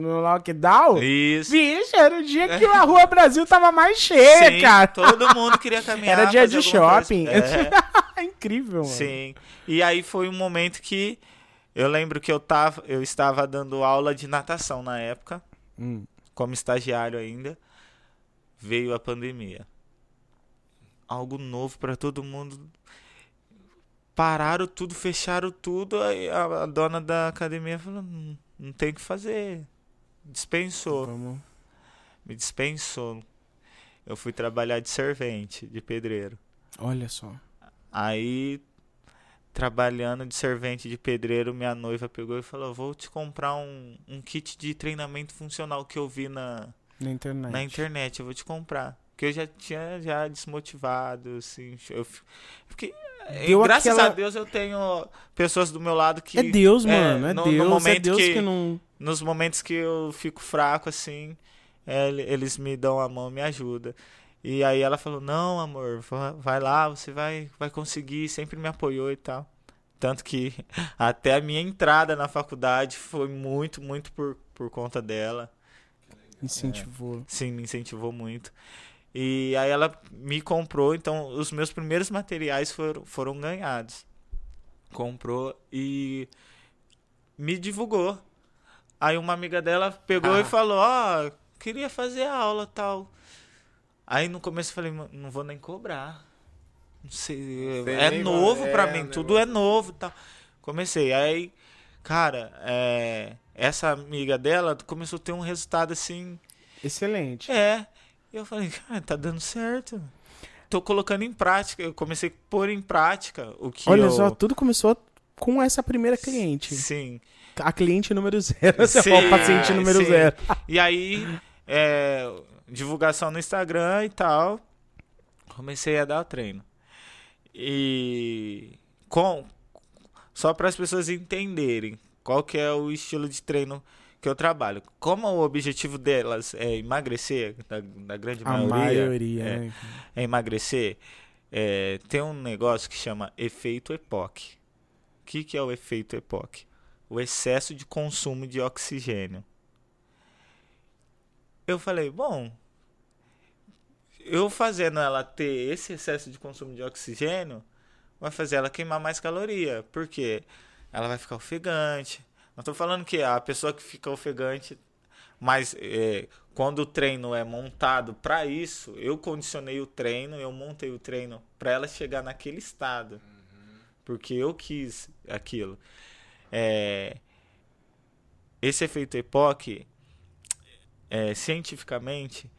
no lockdown. isso. Vixe, era o dia que a Rua Brasil tava mais cheia, Sim, cara. todo mundo queria caminhar. Era dia de shopping. É incrível, mano. Sim. E aí foi um momento que eu lembro que eu tava, eu estava dando aula de natação na época, Hum. como estagiário ainda. Veio a pandemia. Algo novo para todo mundo. Pararam tudo, fecharam tudo. Aí a, a dona da academia falou: não, não tem o que fazer. Dispensou. Vamos. Me dispensou. Eu fui trabalhar de servente, de pedreiro. Olha só. Aí, trabalhando de servente de pedreiro, minha noiva pegou e falou: Vou te comprar um, um kit de treinamento funcional que eu vi na, Na internet. na internet. Eu vou te comprar. Porque eu já tinha já desmotivado, assim. Eu fiquei. Deu graças aquela- a Deus eu tenho pessoas do meu lado que. É Deus, é, mano. É no- no Deus. É momento Deus que... que- não. Nos momentos que eu fico fraco, assim, é, ele- eles me dão a mão, me ajudam. E aí ela falou, não, amor, va- vai lá, você vai, vai conseguir, sempre me apoiou e tal. Tanto que até a minha entrada na faculdade foi muito, muito por, por conta dela. Incentivou. Sim, me incentivou muito. E aí ela me comprou, então os meus primeiros materiais foram, foram ganhados. Comprou e me divulgou. Aí uma amiga dela pegou Ah. e falou, ó, queria fazer aula tal. Aí no começo eu falei, "Mano, não vou nem cobrar. Não sei, é novo é, mim, o tudo é novo e tal. Comecei, aí, cara, é, essa amiga dela começou a ter um resultado assim, Excelente. é. E eu falei, cara, tá dando certo. Tô colocando em prática. Eu comecei a pôr em prática o que Olha eu... só, tudo começou com essa primeira cliente. Sim. A cliente número zero. Sim, é o paciente número sim. zero. E aí, é, divulgação no Instagram e tal. Comecei a dar o treino. E com só para as pessoas entenderem qual que é o estilo de treino que eu trabalho. Como o objetivo delas é emagrecer, da, da grande A maioria, maioria, é, né? é emagrecer, é, tem um negócio que chama efeito EPOC. O que, que é o efeito EPOC? O excesso de consumo de oxigênio. Eu falei, bom, eu fazendo ela ter esse excesso de consumo de oxigênio, vai fazer ela queimar mais caloria. Por quê? Ela vai ficar ofegante. Não estou falando que a pessoa que fica ofegante, mas é, quando o treino é montado para isso, eu condicionei o treino, eu montei o treino para ela chegar naquele estado. Porque eu quis aquilo. É, esse efeito EPOC, é, cientificamente,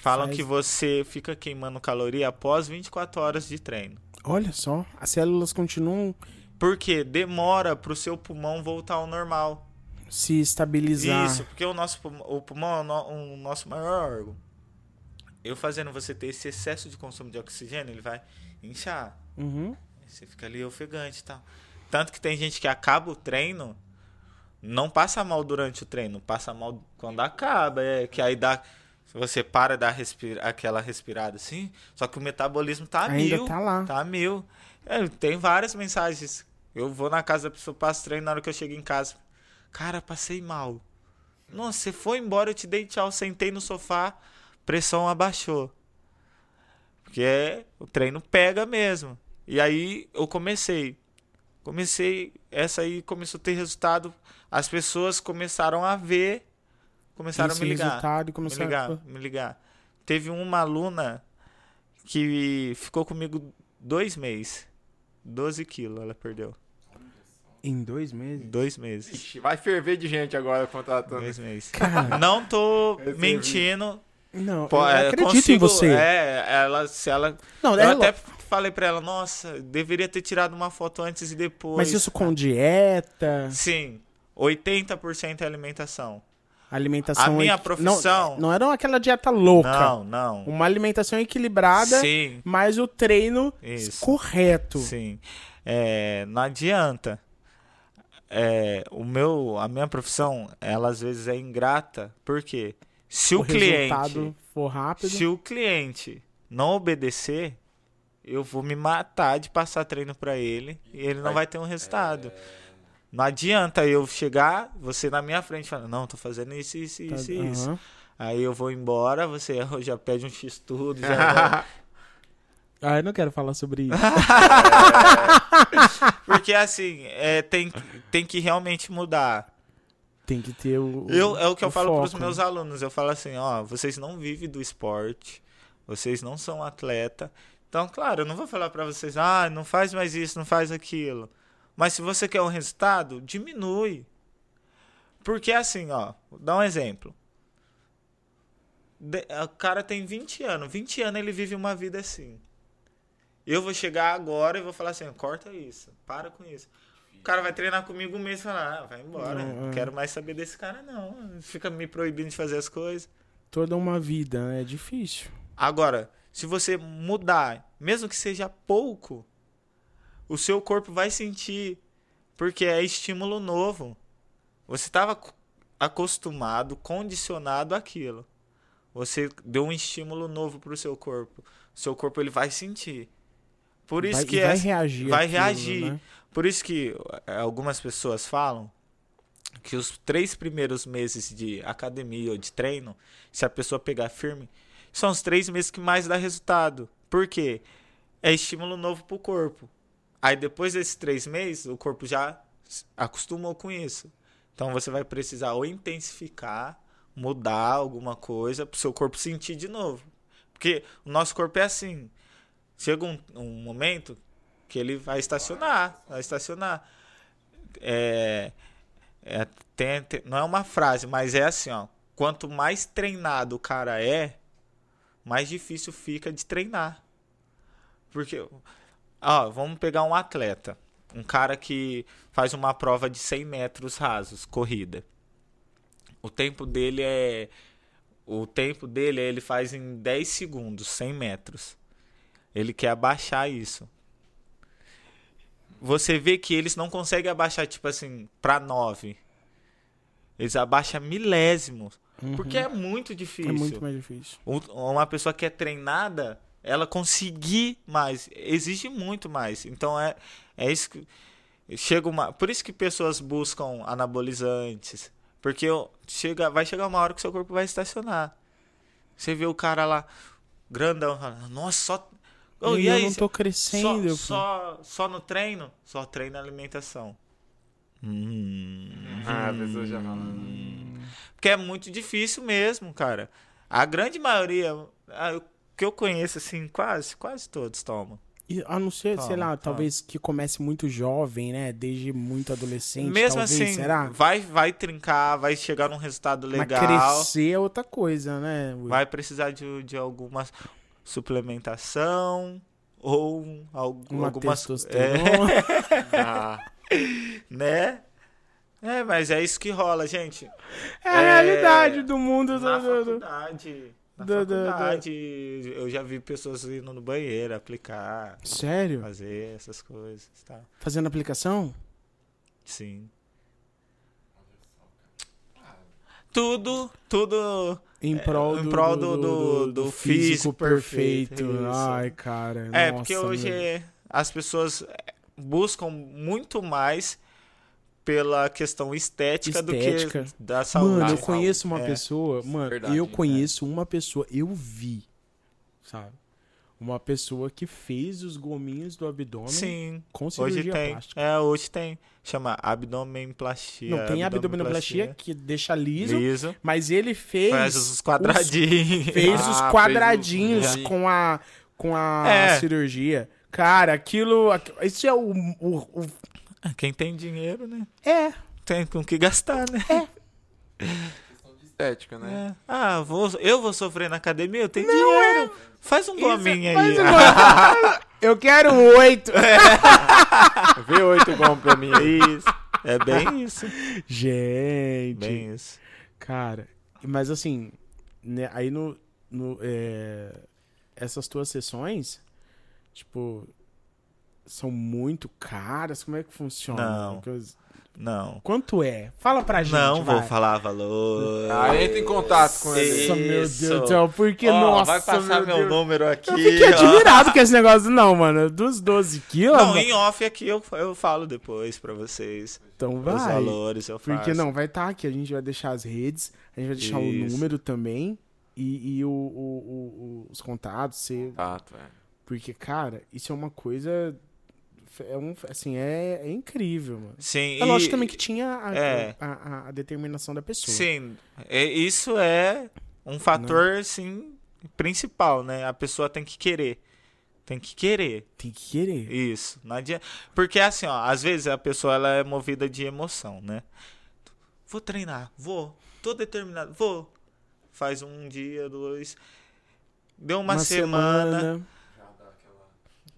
Falam Faz- que você fica queimando caloria após 24 horas de treino. Olha só, as células continuam Porque demora pro seu pulmão voltar ao normal. se estabilizar. Isso, porque o nosso pulmão, o pulmão é o, no- o nosso maior órgão. Eu fazendo você ter esse excesso de consumo de oxigênio, ele vai inchar. Uhum. Você fica ali ofegante e tal. Tanto que tem gente que acaba o treino, não passa mal durante o treino, passa mal quando acaba. É que aí dá. Você para dar respira, aquela respirada assim, só que o metabolismo tá Ainda mil. tá lá. Tá mil. É, tem várias mensagens. Eu vou na casa da pessoa, passo treino, na hora que eu chego em casa. Cara, passei mal. Nossa, você foi embora, eu te dei tchau, sentei no sofá, pressão abaixou. Porque é, o treino pega mesmo. E aí eu comecei. Comecei, essa aí começou a ter resultado. As pessoas começaram a ver, começaram Esse a me ligar. e Me ligar, a... me ligar. Teve uma aluna que ficou comigo dois meses. 12 quilos ela perdeu. Em dois meses? Dois meses. Ixi, vai ferver de gente agora contratando. Dois meses. Cara, Não tô mentindo. não, Pô, eu é, acredito consigo- em você. É, ela, se ela. Não, eu é até falei pra ela, nossa, deveria ter tirado uma foto antes e depois. Mas isso com dieta, Sim, 80% é alimentação. Alimentação... A minha equi- profissão- Não, não era aquela dieta louca. Não, não. Uma alimentação equilibrada, Sim, mas o treino Isso. correto. sim. É, não adianta. É, o meu, a minha profissão, ela às vezes é ingrata. Por quê? Se o, resultado cliente, for rápido. se o cliente não obedecer, eu vou me matar de passar treino pra ele e ele não vai ter um resultado. Não adianta eu chegar, você na minha frente falar, não, tô fazendo isso, isso, Tá- isso, isso. aham. Aí eu vou embora, você já pede um X tudo, já Ah, eu não quero falar sobre isso. Porque assim, é, tem, tem que realmente mudar. Tem que ter o. Eu, é o que eu falo foco, pros meus alunos. Eu falo assim, ó, vocês não vivem do esporte, vocês não são atleta. Então, claro, eu não vou falar pra vocês, ah, não faz mais isso, não faz aquilo. Mas se você quer um resultado, diminui. Porque assim, ó, dar um exemplo. De- o cara tem 20 anos, 20 anos ele vive uma vida assim. Eu vou chegar agora e vou falar assim, corta isso, para com isso. O cara vai treinar comigo um mês e falar, ah, vai embora, Não, não é. quero mais saber desse cara não. Fica me proibindo de fazer as coisas. Toda uma vida, né? é difícil. Agora, se você mudar, mesmo que seja pouco, o seu corpo vai sentir, porque é estímulo novo. Você estava acostumado, condicionado àquilo. Você deu um estímulo novo para o seu corpo. O seu corpo ele vai sentir. Por isso vai, que vai é, reagir. vai àquilo, reagir. né? por isso que eh, algumas pessoas falam que os três primeiros meses de academia ou de treino, se a pessoa pegar firme, são os três meses que mais dá resultado. Por quê? É estímulo novo pro corpo. Aí depois desses três meses, o corpo já acostumou com isso. Então você vai precisar ou intensificar, mudar alguma coisa pro seu corpo sentir de novo. Porque o nosso corpo é assim. Chega um, um momento que ele vai estacionar, vai estacionar. É, é, tem- tem- não é uma frase, mas é assim, ó. Quanto mais treinado o cara é, mais difícil fica de treinar. Porque, ó, vamos pegar um atleta, um cara que faz uma prova de 100 metros rasos, corrida. O tempo dele é o tempo dele ele faz em 10 segundos, 100 metros. Ele quer abaixar isso. Você vê que eles não conseguem abaixar, tipo assim, pra 9. Eles abaixam milésimos. Porque é muito difícil. É muito mais difícil. Um- Uma pessoa que é treinada, ela conseguir mais, exige muito mais. Então é, é isso que chega uma, por isso que pessoas buscam anabolizantes, porque eu- chega, vai chegar uma hora que seu corpo vai estacionar. Você vê o cara lá grandão, nossa, só Oh, e e eu aí, não tô crescendo. só, só, só no treino? Só treino e alimentação. Hum. Ah, a pessoa já fala. Porque é muito difícil mesmo, cara. A grande maioria, ah, que eu conheço, assim, quase, quase todos tomam. E, a não ser, sei Toma, lá, toma. talvez que comece muito jovem, né? Desde muito adolescente. Mesmo talvez, assim, será? vai vai trincar, vai chegar num resultado Mas legal. crescer é outra coisa, né? Will? Vai precisar de, de alguma suplementação ou algum, Uma algumas testosterona. Ah, é, né? É, mas é isso que rola, gente. É a É, realidade do mundo. Do, Na do- do- faculdade, na do- do- faculdade, eu já vi pessoas indo no banheiro aplicar, Sério? fazer essas coisas, tá? Fazendo aplicação? Sim. Tudo, tudo Em prol, em do, prol do, do- do, do físico físico perfeito. perfeito. Ai, cara. É, nossa, porque hoje meu. as pessoas buscam muito mais pela questão estética, do Estética. que da saúde. Mano, eu conheço uma É. pessoa. Mano, Verdade, eu é. conheço uma pessoa. Eu vi. Sabe? Uma pessoa que fez os gominhos do abdômen Sim, com hoje cirurgia tem. plástica. É, hoje tem. Chama abdomenplastia. Não, tem abdominoplastia que deixa liso, liso. mas ele fez. Faz os quadradinhos. fez Ah, os fez quadradinhos o- com a com a É. cirurgia. Cara, aquilo, aqu- isso é o, o, o- Quem tem dinheiro, né? é, Tem com que gastar, né? questão de estética, né? É. Ah, vou, eu vou sofrer na academia? Eu tenho dinheiro. Faz um é- gominho faz aí. um eu quero oito. Vê oito bom pra mim aí. Isso. É bem isso. Gente, Bem isso. cara, mas assim, né, aí no, no é, essas tuas sessões, tipo, são muito caras. Como é que funciona? Não. Porque- Não. Quanto é? Fala pra gente. Não vou vai. falar valor. Ah, entra em contato com ele. Nossa, meu. Deus do céu, porque, Ó, nossa, vai passar meu, Deus. número aqui. Eu fiquei ó. admirado com esse negócio, não, mano. Dos 12 quilos, Não, mano. em off aqui eu, eu falo depois pra vocês. então Os vai. valores eu faço. Porque não, vai estar aqui. A gente vai deixar as redes, a gente vai deixar o Isso. número também e, e o, o- o- o- os contatos. Você, Contato, é. porque, cara, isso é uma coisa. É um, assim, é, é incrível, mano. Sim, É e- lógico também que tinha a, É. a, a- a determinação da pessoa. Sim, é- isso é um fator, assim, principal, né? A pessoa tem que querer. Tem que querer. Tem que querer. Isso. Não adianta. Porque assim, ó, às vezes a pessoa ela é movida de emoção, né? Vou treinar, vou. Tô determinado, vou. Faz um dia, dois. Deu uma, semana.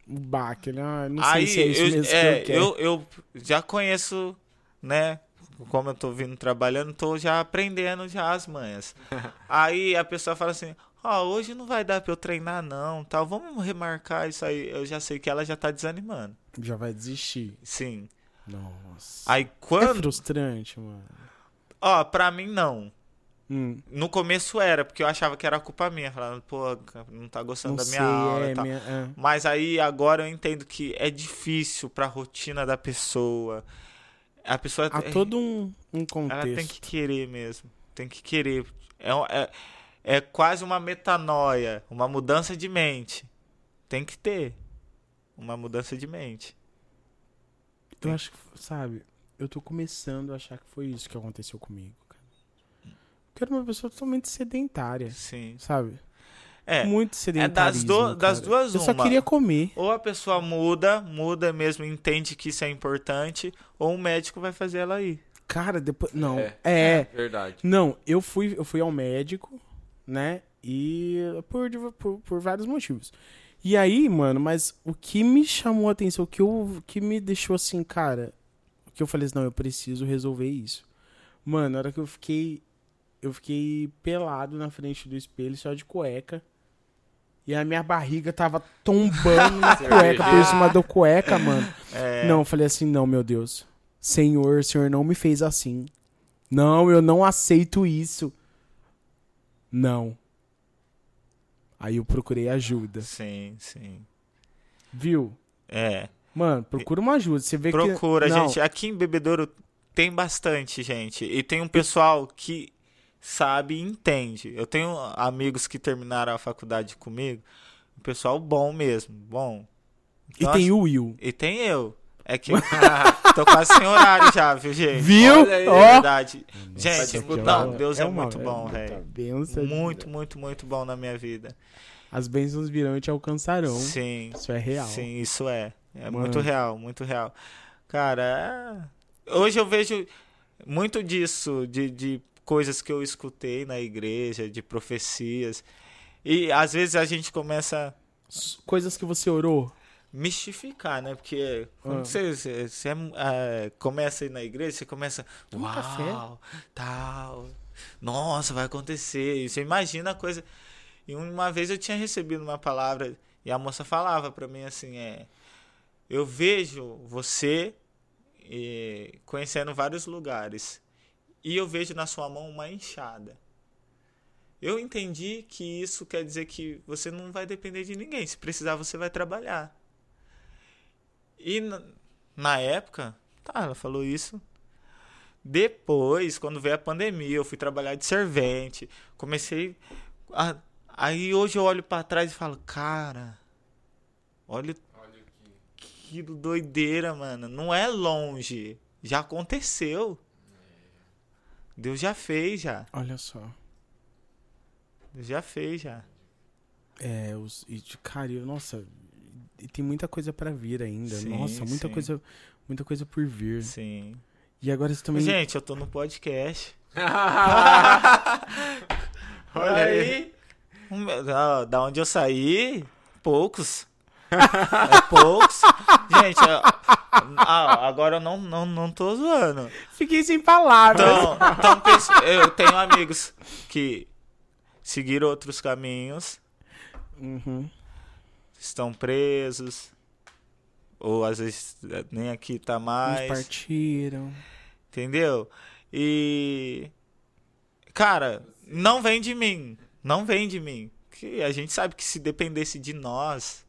O baque, né? Ah, não Aí sei se é isso eu, mesmo é, que eu eu, eu já conheço, né? Como eu tô vindo trabalhando, tô já aprendendo já as manhas. aí a pessoa fala assim: Ó, hoje não vai dar pra eu treinar, não. Tal, vamos remarcar isso aí. Eu já sei que ela já tá desanimando. Já vai desistir. Sim. Nossa. Aí É quando. frustrante, mano. Ó, pra mim não. Hum, No começo era, porque eu achava que era culpa minha. Falando, pô, não tá gostando não da minha sei, aula é, e tal. minha- é. Mas aí agora eu entendo que é difícil pra rotina da pessoa. A pessoa Há todo um, um contexto. ela tem que querer mesmo. Tem que querer. É, é, é quase uma metanoia, uma mudança de mente. Tem que ter uma mudança de mente. Eu acho que, sabe, eu tô começando a achar que foi isso que aconteceu comigo, Porque era uma pessoa totalmente sedentária, Sim. sabe? É. Muito sedentária. do- das duas, Eu só uma. queria comer. Ou a pessoa muda, muda mesmo, entende que isso é importante, ou um médico vai fazer ela ir. Cara, depois. Não. É. É. Verdade. Não, eu fui, eu fui ao médico, né? E por, por, por vários motivos. E aí, mano, mas o que me chamou a atenção, o que, eu, o que me deixou assim, cara, o que eu falei assim, não, eu preciso resolver isso. Mano, na hora que eu fiquei. Eu fiquei pelado na frente do espelho, só de cueca. E a minha barriga tava tombando na cueca, por cima da cueca, mano. É, Não, eu falei assim, não, meu Deus. Senhor, o senhor não me fez assim. Não, eu não aceito isso. Não. Aí eu procurei ajuda. Sim, sim. Viu? É. Mano, procura uma ajuda. Você vê Procura, que. Não, gente. Aqui em Bebedouro tem bastante, gente. E tem um pessoal que sabe e entende. Eu tenho amigos que terminaram a faculdade comigo. Um pessoal bom mesmo. Bom. E Então, tem o Will. E tem eu. É que tô quase sem horário já, viu, gente? Viu? Olha aí, É Ó. verdade. Gente, não, Deus é, uma- muito bom, muita velho. Muito, muito, muito bom na minha vida. As bênçãos virão e te alcançarão. Sim. Isso é real. Sim, isso é. É Mano. muito real, muito real. Cara, é- hoje eu vejo muito disso, de, de coisas que eu escutei na igreja, de profecias. E às vezes a gente começa Coisas que você orou. mistificar, né? Porque quando Ah. você, você- você, é, começa a ir na igreja, você começa. Uau, café." tal. Nossa, vai acontecer. E Você imagina a coisa. E uma vez eu tinha recebido uma palavra e a moça falava pra mim assim: é. Eu vejo você eh, conhecendo vários lugares. E eu vejo na sua mão uma enxada. Eu entendi que isso quer dizer que você não vai depender de ninguém. Se precisar, você vai trabalhar. E na, na época, tá, ela falou isso. Depois, quando veio a pandemia, eu fui trabalhar de servente. Comecei. a- aí hoje eu olho pra trás e falo, cara, olha Olha aqui. que doideira, mano. Não é longe. Já aconteceu. Deus já fez, já. Olha só. Deus já fez, já. É, os. E, cara, eu, nossa. E tem muita coisa pra vir ainda. Sim, nossa, muita sim. coisa. Muita coisa por vir. Sim. E agora você também. Gente, eu tô no podcast. Olha aí. Da, da onde eu saí, poucos. É poucos. Gente, ah, agora eu não, não, não tô zoando. Fiquei sem palavras. Então, então eu tenho amigos que seguiram outros caminhos, Uhum. estão presos, ou às vezes eh, nem aqui tá mais. partiram. Entendeu? E. Cara, não vem de mim. Não vem de mim. Que a gente sabe que se dependesse de nós,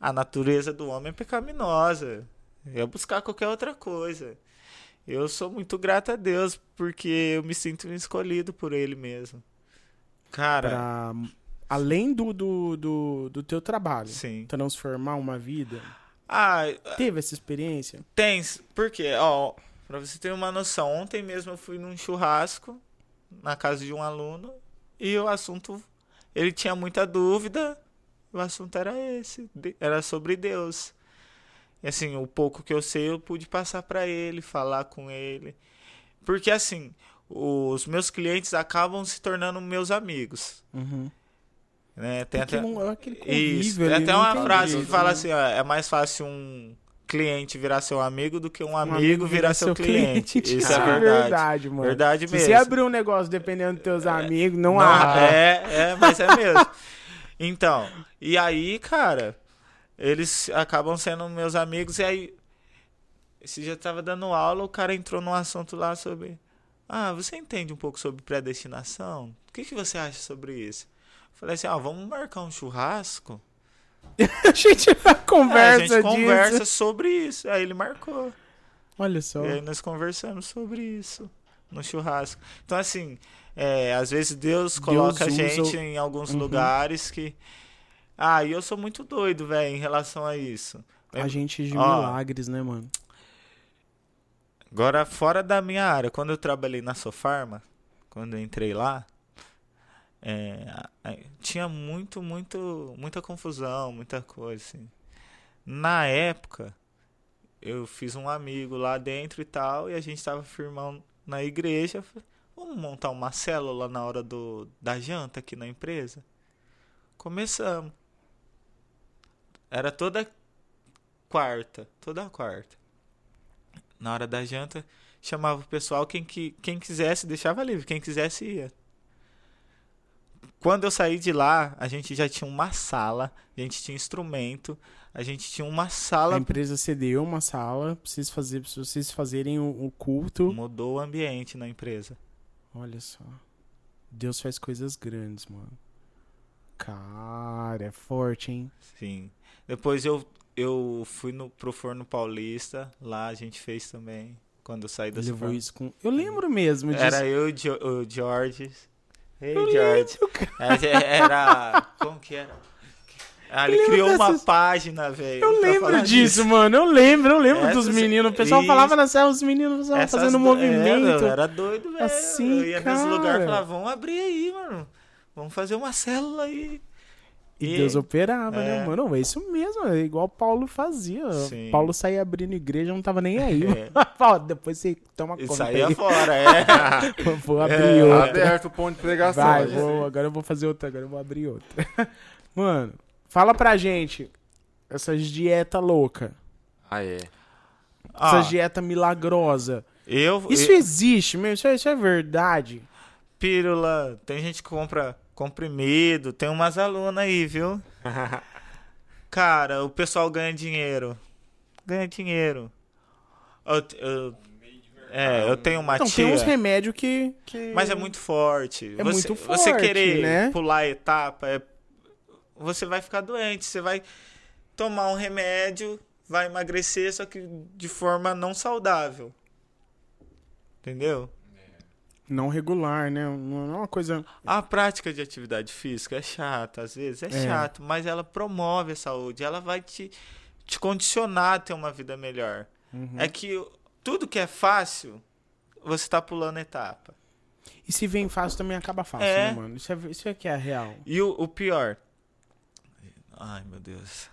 a natureza do homem é pecaminosa. É buscar qualquer outra coisa. Eu sou muito grato a Deus porque eu me sinto escolhido por Ele mesmo. Cara, Pra, além do, do, do, do teu trabalho, sim. transformar uma vida. Ah, Teve essa experiência? Tem, porque, ó, pra você ter uma noção, ontem mesmo eu fui num churrasco na casa de um aluno e o assunto, ele tinha muita dúvida, o assunto era esse, era sobre Deus. E assim, o pouco que eu sei eu pude passar pra ele, falar com ele. Porque assim, os meus clientes acabam se tornando meus amigos, Uhum. né? Tem Porque até não, é isso, tem até uma frase jeito, que fala né? assim, ó, é mais fácil um cliente virar seu amigo do que um amigo, amigo virar seu cliente. Isso Isso é verdade. mano. Verdade Se mesmo. você abrir um negócio dependendo dos teus amigos, não, Não, abre. é, é, mas é mesmo. Então, e aí, cara, eles acabam sendo meus amigos e aí esse dia eu tava dando aula, o cara entrou num assunto lá sobre Ah, você entende um pouco sobre predestinação? O que, que você acha sobre isso? Eu falei assim, ó, vamos marcar um churrasco? a gente É, conversa a gente disso. conversa sobre isso. Aí ele marcou. Olha só. E aí nós conversamos sobre isso no churrasco. Então, assim, é, às vezes Deus coloca a usa gente o- em alguns Uhum. lugares que. Ah, e eu sou muito doido, velho, em relação a isso. A gente de Ó. milagres, né, mano? Agora, fora da minha área, quando eu trabalhei na Sofarma, quando eu entrei lá, é, a- a- tinha muito, muito, muita confusão, muita coisa, assim. Na época, eu fiz um amigo lá dentro e tal, e a gente tava firmando na igreja. Vamos montar uma célula na hora do, da janta aqui na empresa? Começamos. Era toda quarta, toda quarta. Na hora da janta, chamava o pessoal, quem, que, quem quisesse deixava livre, quem quisesse ia. Quando eu saí de lá, a gente já tinha uma sala, a gente tinha instrumento, a gente tinha uma A sala. empresa cedeu uma sala pra vocês, fazer, pra vocês fazerem o, o culto. Mudou o ambiente na empresa. Olha só. Deus faz coisas grandes, mano. Cara, é forte, hein? Sim. Depois eu, eu fui no, pro Forno Paulista, lá a gente fez também, quando eu saí da Levou isso com. Eu lembro mesmo disso. Era eu e o George. Ei, Eu George. lembro, cara. É, Era. Como que era? Ah, ele criou uma dessas- página, velho. Eu lembro disso, disso. mano. Eu lembro, eu lembro dos Essas- meninos. O pessoal isso. falava na cela, os meninos estavam Essas fazendo do- movimento. É, eu era doido, velho. Assim, eu ia nesse lugar cara. e falava, vamos abrir aí, mano. Vamos fazer uma célula aí. E, E- Deus operava, é. né, mano? É isso mesmo, é igual Paulo fazia. Sim. Paulo saía abrindo igreja, não tava nem aí. É. Depois você toma E conta saía aí. fora, é. Vou abrir É, outra. Aberto o ponto de pregação. Vai, vou, agora eu vou fazer outra, agora eu vou abrir outra. Mano, fala pra gente essas dieta louca, Ah, é. Ah, essas dieta milagrosa. eu, Isso eu- existe mesmo? Isso é, isso é verdade? pílula, tem gente que compra comprimido, tem umas alunas aí, viu? Cara, o pessoal ganha dinheiro. Ganha dinheiro. Eu, eu- é, eu tenho uma Não, tia. tem uns remédios que, que- Mas é muito forte. É você, muito Você forte, querer né? pular a etapa, é- você vai ficar doente. Você vai tomar um remédio, vai emagrecer, só que de forma não saudável. Entendeu? Não regular, né? Não é uma coisa... A prática de atividade física é chata, às vezes é, É. chato, mas ela promove a saúde, ela vai te, te condicionar a ter uma vida melhor. Uhum. É que tudo que é fácil, você tá pulando etapa. E se vem fácil, também acaba fácil, É. né, mano? Isso é, isso é que é real. E o, o pior. Ai, meu Deus.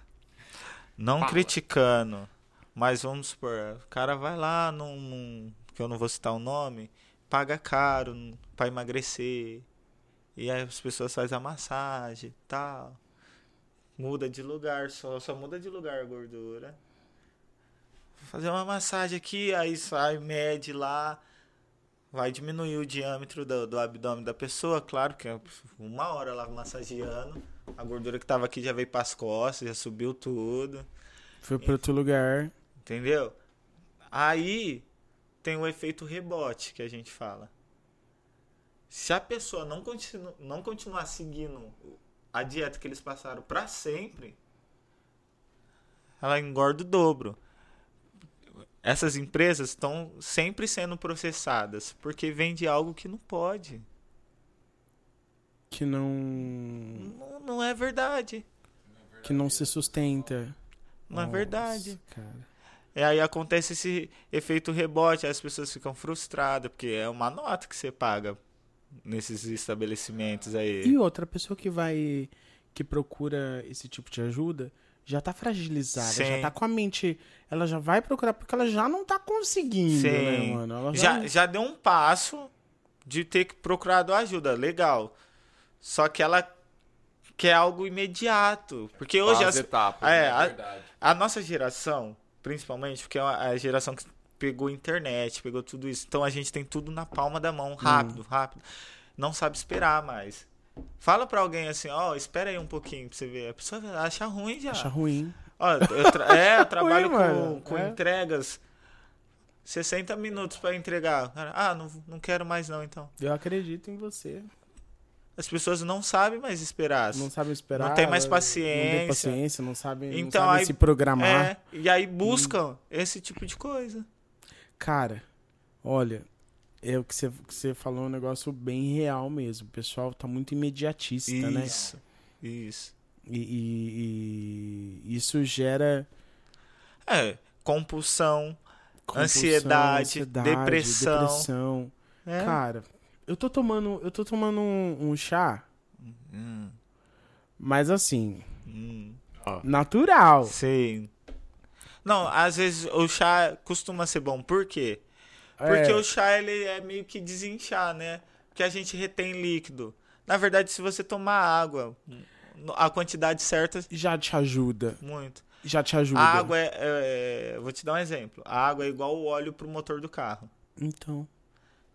Não Fala. criticando, mas vamos supor, o cara vai lá num, num- que eu não vou citar o nome, paga caro pra emagrecer. E aí as pessoas fazem a massagem e tal. Muda de lugar, só, só muda de lugar a gordura. Fazer uma massagem aqui, aí sai, mede lá. Vai diminuir o diâmetro do, do abdômen da pessoa, claro que é uma hora lá massageando. A gordura que tava aqui já veio pras costas, já subiu tudo. Foi pra outro lugar. Entendeu? Aí tem o efeito rebote que a gente fala. Se a pessoa não, continu não continuar seguindo a dieta que eles passaram pra sempre, ela engorda o dobro. Essas empresas estão sempre sendo processadas porque vende algo que não pode. Que não... Não, não é verdade. Que não se sustenta. Não é Nossa, verdade. Cara. E aí acontece esse efeito rebote, as pessoas ficam frustradas, porque é uma nota que você paga nesses estabelecimentos aí. E outra pessoa que vai... Que procura esse tipo de ajuda... Já tá fragilizada, já Sim. tá com a mente... Ela já vai procurar porque ela já não tá conseguindo, né, Sim. mano? Ela Já, já deu um passo de ter procurado ajuda, legal. Só que ela quer algo imediato. Porque hoje As as, etapas, é, né? a- verdade. a nossa geração, principalmente, porque é a geração que pegou internet, pegou tudo isso. Então a gente tem tudo na palma da mão, rápido, rápido. Não sabe esperar mais. Fala pra alguém assim, ó, espera aí um pouquinho pra você ver. A pessoa acha ruim já. acha ruim. Ó, eu tra- é, eu trabalho Ruim, mano. com, com É. entregas. 60 minutos pra entregar. Ah, não, não quero mais não, então. Eu acredito em você. As pessoas não sabem mais esperar. Não sabe esperar. Não tem mais Não paciência. tem paciência, não sabe, não Então, sabe aí- se programar. É, e aí buscam esse tipo de coisa. Cara, olha, é o que você, que você falou é um negócio bem real mesmo. O pessoal tá muito imediatista, né? Isso. Isso. E, e- e isso gera É, compulsão. compulsão, Ansiedade, depressão. depressão. É. Cara, eu tô tomando, eu tô tomando um, um chá, Hum, mas assim, hum. natural. Sim. Não, às vezes o chá costuma ser bom. Por quê? Porque É, o chá ele é meio que desinchar, né? Porque a gente retém líquido. Na verdade, se você tomar água, a quantidade certa, já te ajuda, muito. já te ajuda. A água é, é- Vou te dar um exemplo. A água é igual o óleo pro motor do carro. Então,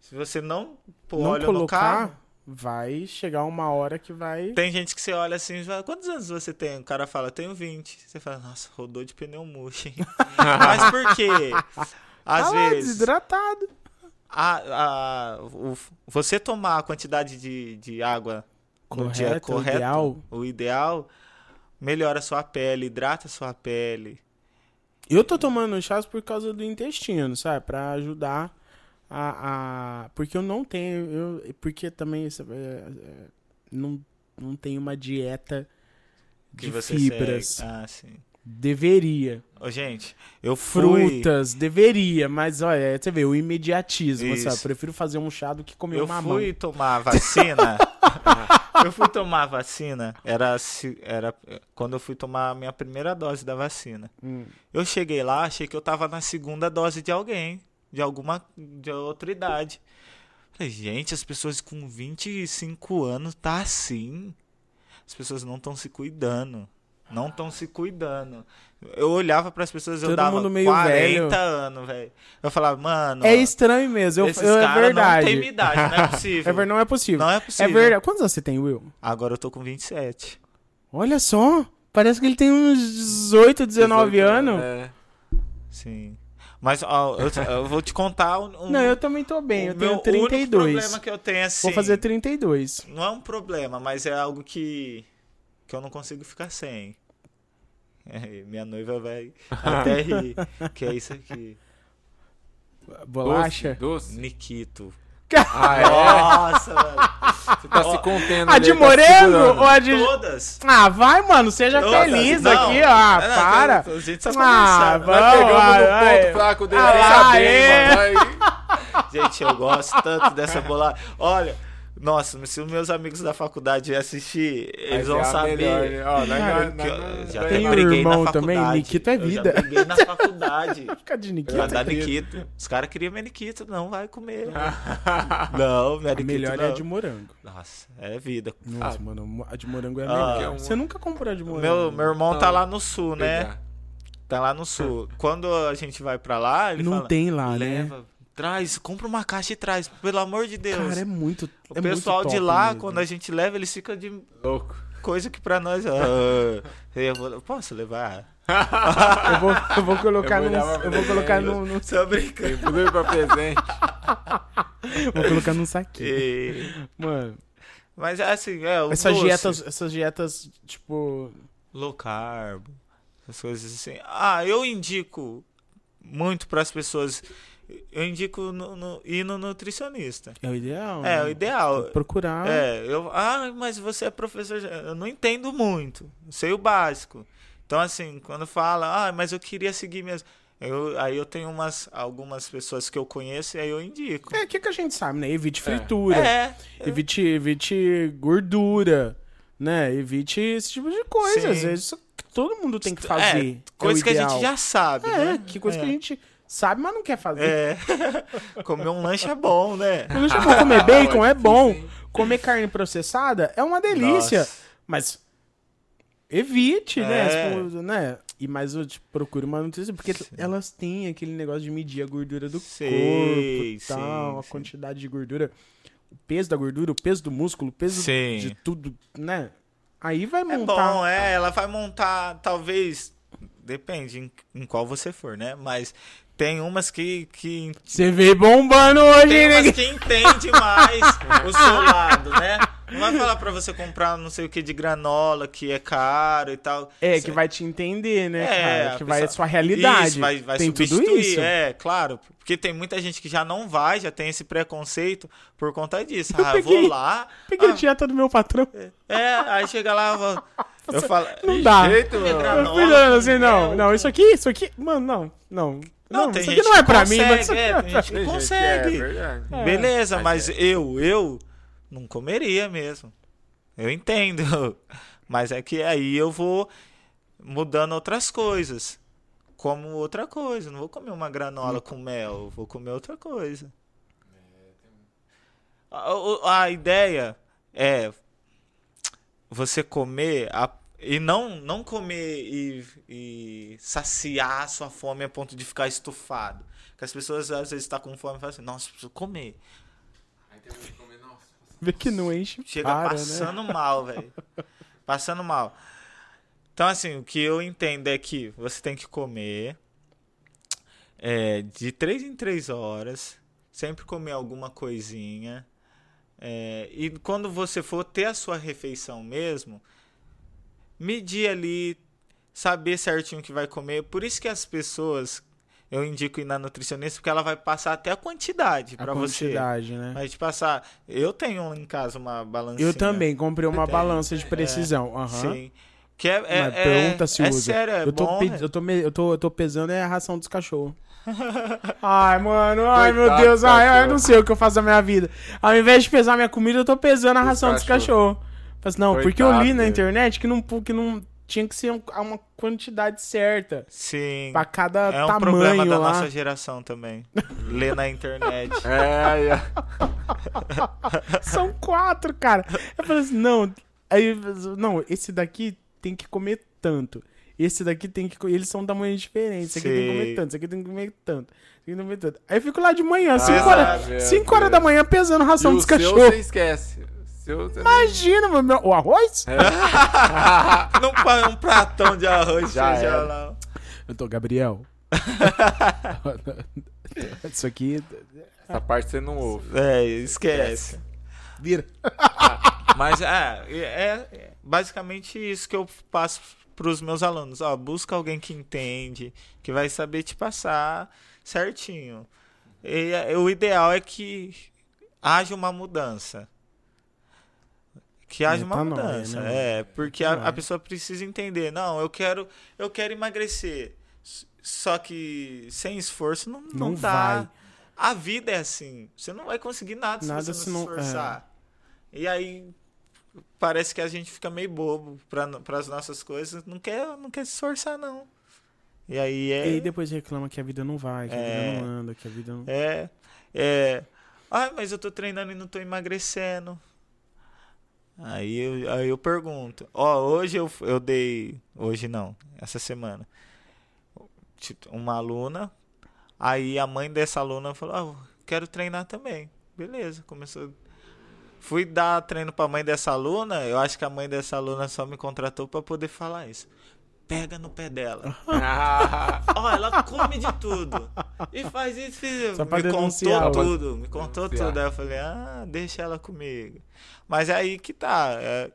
Se você não pôr não óleo no colocar, carro, vai chegar uma hora que vai tem gente que você olha assim e fala, quantos anos você tem? O cara fala, tenho 20. Você fala, nossa, rodou de pneu murcho, hein? Mas por quê? Às lá, vezes, desidratado. a, a, o- você tomar a quantidade de, de água no dia Correto, o correto, ideal. o ideal, melhora a sua pele, hidrata a sua pele. Eu tô tomando chás por causa do intestino, sabe? Pra ajudar a. a... Porque eu não tenho. Eu... Porque também é, é, não, não tenho uma dieta Que de fibras. Ah. Deveria. Ô, gente, eu fui. Frutas, deveria, mas olha, você vê, o imediatismo, Isso. sabe? Eu prefiro fazer um chá do que comer Eu uma fui tomar a vacina. eu fui tomar a vacina, era, se- era quando eu fui tomar a minha primeira dose da vacina. Hum. Eu cheguei lá, achei que eu tava na segunda dose de alguém, de alguma, de outra idade. Falei, gente, as pessoas com 25 anos tá assim. As pessoas não estão se cuidando. Não estão se cuidando. Eu olhava pras pessoas, eu Todo dava mundo meio 40 velho. anos, velho. Eu falava, mano, É estranho mesmo. Eu, esses eu, é verdade. não minha idade, não é possível. É ver- não é possível. Não é É possível. verdade. Quantos anos você tem, Will? Agora eu tô com 27. Olha só. Parece que ele tem uns 18, 19 18 anos. É. Sim. Mas ó, eu, eu vou te contar um, Não, eu também tô bem. o Eu tenho único 32. problema que eu tenho assim. Vou fazer 32. Não é um problema, mas é algo que que eu não consigo ficar sem. É, minha noiva vai até rir, que é isso aqui. Bolacha? Doce. doce. Nikito. Ah, é? Nossa, velho. Você tá Ó, se contendo A ali, de tá morango ou a de. Todas. Ah, vai, mano. Seja Todas. feliz Não, aqui, ó. Ah, não, para. A gente só Ah, conversando. vai. Nós pegamos Vai, no vai. ponto fraco dele, Ah, sabendo, é. mano. Aí- Gente, eu gosto tanto dessa bolada. Olha, nossa, se os meus amigos da faculdade assistir, eles Mas vão é saber. melhor, né? Ó, Cara, eu nós- já Tem até um briguei irmão na também, faculdade. Nikito é Eu vida. Já briguei na faculdade. Fica de Nikita. dar Nikito. Os caras queriam minha Nikito, não vai comer. não, minha A Nikito melhor não. é a de morango. Nossa, é vida. Nossa, mano, a de morango é a Ah. melhor. Você nunca comprou a de morango? Meu, meu irmão tá Não. lá no sul, né? Tá lá no sul. Quando a gente vai pra lá, ele Não fala, tem lá, né? leva, traz, compra uma caixa e traz, pelo amor de Deus. Cara, é muito. o é pessoal muito de lá, mesmo. quando a gente leva, eles ficam de Louco. coisa que pra nós. ah, eu vou- posso levar? Eu vou, eu vou colocar Eu vou pra Eu vou colocar no. no- Tô brincando. Pra presente. vou colocar num saquinho. E- Mano, Mas é assim, é, o essas doce, dietas, essas dietas, tipo. low carb, essas coisas assim. Ah, eu indico muito pras pessoas. Eu indico no, no, ir no nutricionista. É o ideal. É, né? o ideal. Procurar. É, eu. Ah, mas você é professor. Eu não entendo muito. Sei o básico. Então, assim, quando fala, ah, mas eu queria seguir mesmo. Eu, aí eu tenho umas, algumas pessoas que eu conheço e aí eu indico. É, o que, que a gente sabe, né? Evite fritura. É, Evite, evite gordura, né? Evite esse tipo de coisa. Sim. Às vezes todo mundo tem que é, fazer. É coisa o que a gente já sabe, É, né? que coisa é. que a gente sabe, mas não quer fazer. É. Comer um lanche é bom, né? Não deixa eu comer bacon, é bom. Comer carne processada é uma delícia. Nossa. Mas evite, né? É. Tipo, né? E mais eu te procure uma nutrição, porque Sim. elas têm aquele negócio de medir a gordura do Sei, corpo e tal, sim, a quantidade de gordura, o peso da gordura, o peso do músculo, o peso de tudo, né? Aí vai É montar. bom, é. Ela vai montar, talvez. Depende em, em qual você for, né? Mas tem umas que. que Você vê bombando hoje, tem né? umas que entende mais o seu lado, né? Não vai falar pra você comprar não sei o que de granola, que é caro e tal. É, que vai te entender, né, É, cara? a Que vai a pessoa- sua realidade. Isso, vai, vai tem tudo substituir, isso. é, claro. Porque tem muita gente que já não vai, já tem esse preconceito por conta disso. Eu ah, eu peguei- vou lá. Peguei ah, a dieta do meu patrão. é, aí chega lá, eu, vou- eu falo. Não dá. Jeito, mano. granola. Eu fui olhando assim, não, não, isso aqui, isso aqui, mano, não, não. Não, tem isso gente aqui não é pra mim, mas é, tem gente que que consegue. É, verdade. É. Beleza, Mas mas eu, eu não comeria mesmo. Eu entendo. Mas é que aí eu vou mudando outras coisas. Como outra coisa. Não vou comer uma granola com mel. Vou comer outra coisa. A, o- a ideia é você comer a- e não, não comer e, e saciar a sua fome a ponto de ficar estufado. Que as pessoas às vezes estão com fome e falam assim, nossa, preciso comer. Aí tem que comer, nossa. Vê que não enche Chega para, né? passando mal, velho. Passando mal. Então, assim, o que eu entendo é que você tem que comer é, de três em três horas, sempre comer alguma coisinha. é, e quando você for ter a sua refeição mesmo, medir ali, saber certinho o que vai comer. Por isso que as pessoas, eu indico ir na nutricionista, porque ela vai passar até a quantidade A para você. quantidade, né? Vai te passar. Eu tenho em casa uma balancinha. Eu também comprei uma balança de precisão. aham. Sim. Que é, é, Mas é- pergunta se é usa. sério, é eu, tô bom. pe- né? eu, tô me- eu, tô, eu tô pesando é a ração dos cachorros. ai, mano, ai, meu Coitado Deus, do ai, ai, eu não sei o que eu faço da minha vida. Ao invés de pesar minha comida, eu tô pesando a ração dos cachorros. cachorros. Falei assim, não, porque eu li Coitado na internet que não, que não tinha que ser um- uma quantidade certa Sim. pra cada É um tamanho problema da lá. nossa geração também. Ler na internet. É, é. São quatro, cara. Eu falei assim, não. Aí, não, esse daqui tem que comer tanto. Esse daqui tem que. Eles são tamanhos diferentes. Esse aqui tem que comer tanto. Esse aqui tem que comer tanto. Esse aqui tem que comer tanto. Aí eu fico lá de manhã, Ah, 5 horas, meu cinco horas da manhã, pesando ração E dos cachorros. você esquece. Seu você Imagina, meu, meu- o arroz? Não põe um pratão de arroz Já era. lá. Eu tô, Gabriel. Isso aqui. Essa parte você não ouve. É, esquece. Vira. Mas é, é, é basicamente isso que eu passo pros meus alunos. Ó, busca alguém que entende, que vai saber te passar certinho. E, é, o ideal é que haja uma mudança. Que haja uma Metanoia, mudança. né, É, porque a, a pessoa precisa entender. Não, eu quero, eu quero emagrecer. Só que sem esforço não, não, Não dá. vai. A vida é assim. Você não vai conseguir nada, Nada se você não se esforçar. E aí parece que a gente fica meio bobo para as nossas coisas, não quer, não quer se esforçar não. E aí E é aí depois reclama que a vida não vai, que a É. vida não anda, que a vida não. é é ah, mas eu tô treinando e não tô emagrecendo. Aí eu, aí eu pergunto, ó, hoje eu, eu dei, hoje não, essa semana, tipo, uma aluna, aí a mãe dessa aluna falou, ah, quero treinar também. Beleza, começou. Fui dar treino pra mãe dessa aluna, eu acho que a mãe dessa aluna só me contratou pra poder falar isso. Pega no pé dela. Ó, ela come de tudo. E faz isso. Só pra me contou tudo, me contou Denunciar. tudo. Aí eu falei, ah, deixa ela comigo. Mas é aí que tá. é,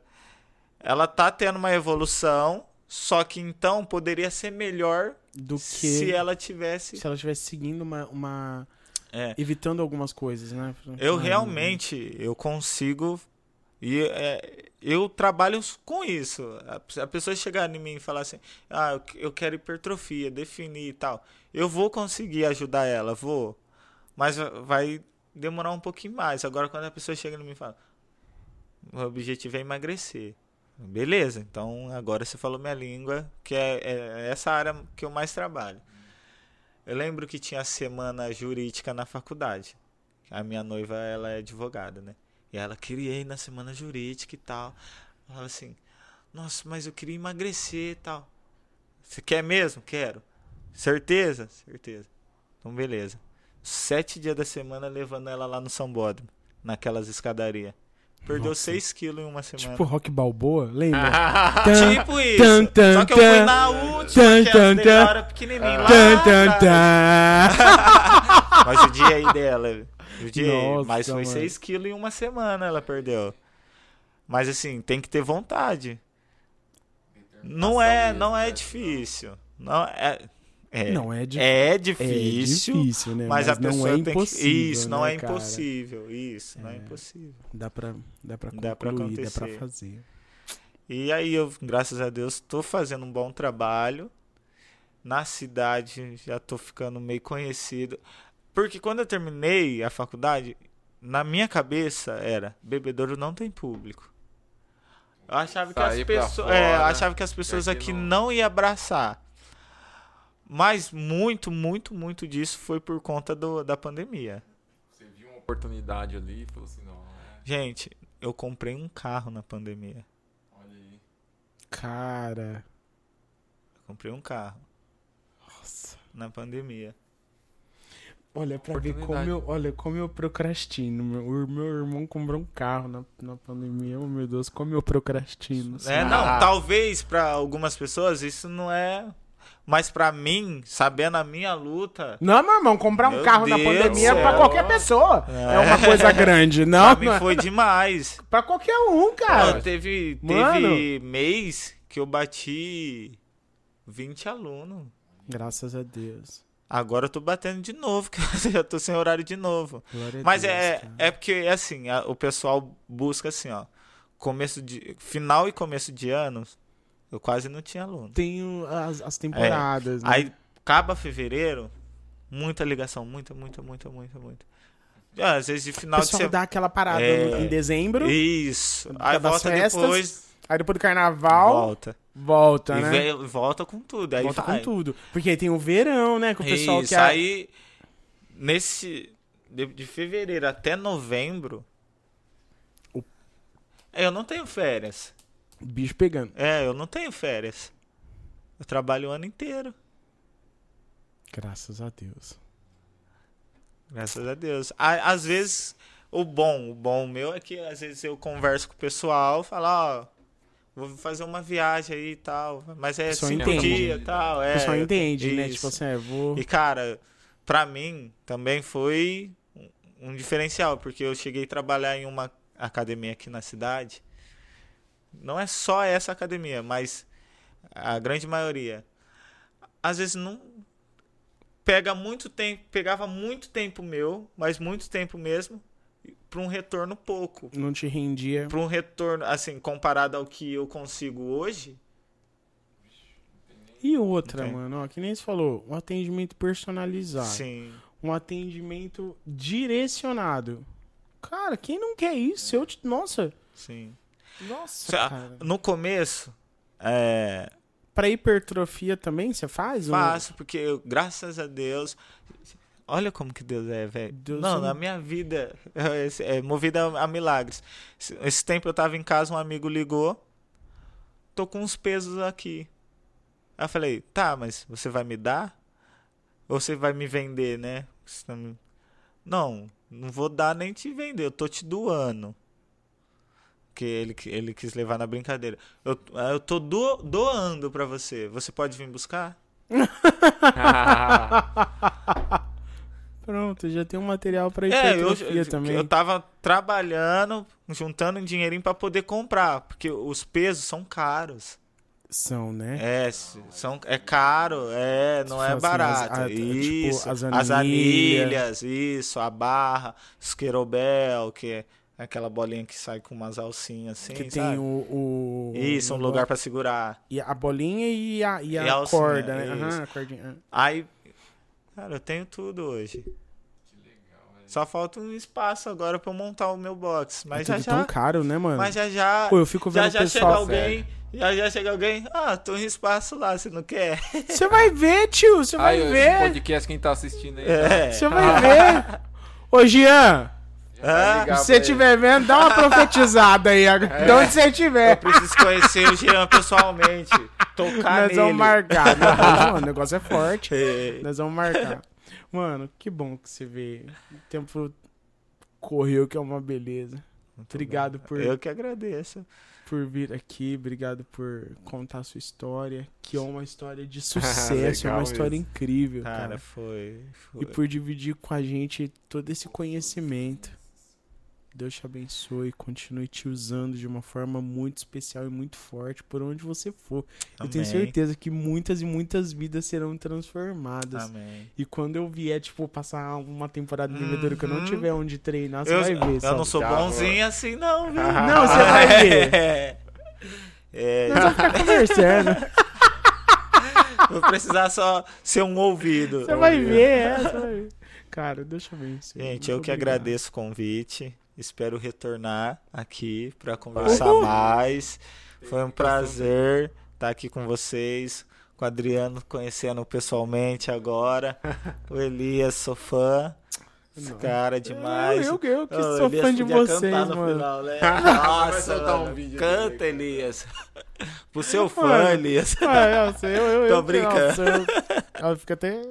ela tá tendo uma evolução, só que então poderia ser melhor Do que se ela tivesse. se ela estivesse seguindo uma, uma- É. evitando algumas coisas, né? Eu Ah, realmente, eu consigo. E é, eu trabalho com isso. A, a pessoa chegar em mim e falar assim: ah, eu, quero hipertrofia, definir e tal. Eu vou conseguir ajudar ela, vou. Mas va- vai demorar um pouquinho mais. Agora, quando a pessoa chega em mim e fala: o objetivo é emagrecer. Beleza, então agora você falou minha língua, que é, é essa área que eu mais trabalho. Eu lembro que tinha semana jurídica na faculdade. A minha noiva, ela é advogada, né? E ela queria ir na semana jurídica e tal. Ela falava assim: Nossa, mas eu queria emagrecer e tal. Você quer mesmo? Quero. Certeza? Certeza. Então, beleza. Sete dias da semana levando ela lá no São Bódromo, naquelas escadarias. Perdeu Nossa. 6 quilos em uma semana. Tipo Rock Balboa, lembra? Tipo isso. tan, tan, Só que eu fui tan. na última, Tan, que tan, tan. era pequenininho lá Tan, tan, tan. Mas o dia aí dela. Dia Nossa, mas foi mano. 6 quilos em uma semana ela perdeu. Mas assim, tem que ter vontade. Não é, não é difícil. Não é, é, Não é difícil. é É difícil. difícil, né? Mas, a não pessoa é tem que. Isso, não né, é cara? impossível. Isso, não é É. impossível. Dá pra, dá pra Dá pra concluir, dá pra acontecer. fazer. E aí eu, graças a Deus, tô fazendo um bom trabalho. Na cidade já tô ficando meio conhecido. Porque quando eu terminei a faculdade, na minha cabeça era, bebedouro não tem público. Eu achava que as pessoas, fora, é, eu achava que as pessoas aqui aqui não- não iam abraçar. Mas muito, muito, muito disso foi por conta do, da pandemia. Você viu uma oportunidade ali e falou assim, não, é, Gente, eu comprei um carro na pandemia. olha aí. Cara. Eu comprei um carro Nossa. na pandemia. Olha, pra ver como eu, olha, como eu procrastino. Meu, o meu irmão comprou um carro na, na pandemia. Oh, meu Deus, como eu procrastino. É, sabe? não, Ah. talvez pra algumas pessoas isso não é. Mas pra mim, sabendo a minha luta, Não, meu irmão, comprar um Meu carro na Deus pandemia é pra qualquer pessoa. É, É. uma coisa grande, não? pra mim é- foi demais. Pra qualquer um, cara. Teve, Mano. teve mês que eu bati 20 alunos. Graças a Deus. Agora eu tô batendo de novo, que eu já tô sem horário de novo. Glória Mas Deus, é, cara. é porque, assim, a- o pessoal busca assim, ó. Começo de. Final e começo de anos, eu quase não tinha aluno. Tem as, as temporadas, né? Aí acaba fevereiro, muita ligação, muita, muita, muita, muita, muita. Ah, Às vezes de O final de pessoal semana. dá aquela parada É. em dezembro, Isso. Aí volta festas, depois. Aí depois do carnaval, volta, Volta. e né? vem- volta com tudo. Aí volta vai. com tudo. Porque aí tem o verão, né? Que o pessoal Isso. quer. Aí, nesse. De, de fevereiro até novembro. O- Eu não tenho férias. Bicho pegando. É, eu não tenho férias. Eu trabalho o ano inteiro. Graças a Deus. Graças a Deus. Á- Às vezes, o bom, o bom meu é que às vezes eu converso com o pessoal, falo, ó, vou fazer uma viagem aí e tal, mas é pessoal cinco entende. dias e tal. É, pessoal eu- entende, né? isso. Tipo assim, é, vou. E cara, pra mim também foi um- um diferencial, porque eu cheguei a trabalhar em uma academia aqui na cidade. Não é só essa academia, mas a grande maioria. Às vezes não pega muito tempo, pegava muito tempo meu, mas muito tempo mesmo, para um retorno pouco. Não te rendia. Para um retorno assim, comparado ao que eu consigo hoje, E outra, mano, ó, que nem você falou, um atendimento personalizado. sim. Um atendimento direcionado. Cara, quem não quer isso? Eu te... Nossa. Sim. Nossa, Cê- cara. No começo, é, Pra hipertrofia também você faz? Faço, porque eu, graças a Deus. Olha como que Deus é, velho. Deus Não, é- na minha vida é, é movida a, a milagres. Esse, esse tempo eu tava em casa, um amigo ligou. Tô com uns pesos aqui. Aí eu falei, tá, mas você vai me dar? Ou você vai me vender, né? Tá Não, não vou dar nem te vender, eu tô te doando. Que ele, ele quis levar na brincadeira. Eu, eu tô do- doando pra você. Você pode vir buscar? Pronto, já tem um material pra É, eu, hipertrofia eu, também. eu tava trabalhando, juntando um dinheirinho pra poder comprar, porque os pesos são caros. São, né? É, são, é caro, é, não é fosse as- barato. a- tipo, isso, as as anilhas. anilhas, isso, a barra, os querobel, que é aquela bolinha que sai com umas alcinhas assim, que sabe? tem o, o- Isso, um lugar pra segurar. E a bolinha e a, e a E a alcinha, corda, né? Aham, a cordinha. Aí, cara, eu tenho tudo hoje. Só falta um espaço agora pra eu montar o meu box. Mas é já já. tão caro, né, mano? Mas já já. Pô, eu fico vendo já o já chega pessoal... alguém. Já já chega alguém. Ah, tô em espaço lá, você não quer? Você vai ver, tio, você vai esse ver. podcast, quem tá assistindo aí. É. Você vai ver. Ô, Jean, Ah, se você estiver vendo, dá uma profetizada aí. De onde você eu estiver. preciso conhecer o Jean pessoalmente. Tocar Nós nele. vamos marcar. Não, mano, o negócio é forte. É. Nós vamos marcar. Mano, que bom que você vê. O tempo correu, que é uma beleza. Obrigado por, Eu que agradeço. por vir aqui. Obrigado por contar a sua história. Que é uma história de sucesso. é uma história mesmo. incrível, Cara, cara. foi. foi. E por dividir com a gente todo esse conhecimento. Deus te abençoe, continue te usando de uma forma muito especial e muito forte por onde você for. Eu tenho Amém. certeza que muitas e muitas vidas serão transformadas. Amém. E quando eu vier, tipo, passar uma temporada de Uhum. bebedouro que eu não tiver onde treinar, você Eu, vai ver. eu só. não sou Já, bonzinho assim, não, viu? Não, você vai ver. É. É, Nós vamos ficar conversando. vou precisar só ser um ouvido. Você vai ver, é, você vai ver. Cara, deixa eu ver isso. Gente, eu Muito que obrigado. agradeço o convite. Espero retornar aqui para conversar Uhul. mais. Foi um prazer estar aqui com vocês. Com o Adriano conhecendo pessoalmente agora. O Elias, sou fã. Esse Não. cara demais. Eu, eu, eu que Ô, sou Elias fã de vocês, mano. final, né? Nossa, um mano. vídeo canta, dele Elias. Pro seu fã, Mano. Elias. Ah, eu eu, eu, Tô eu, brincando. nossa, eu, ela fica até.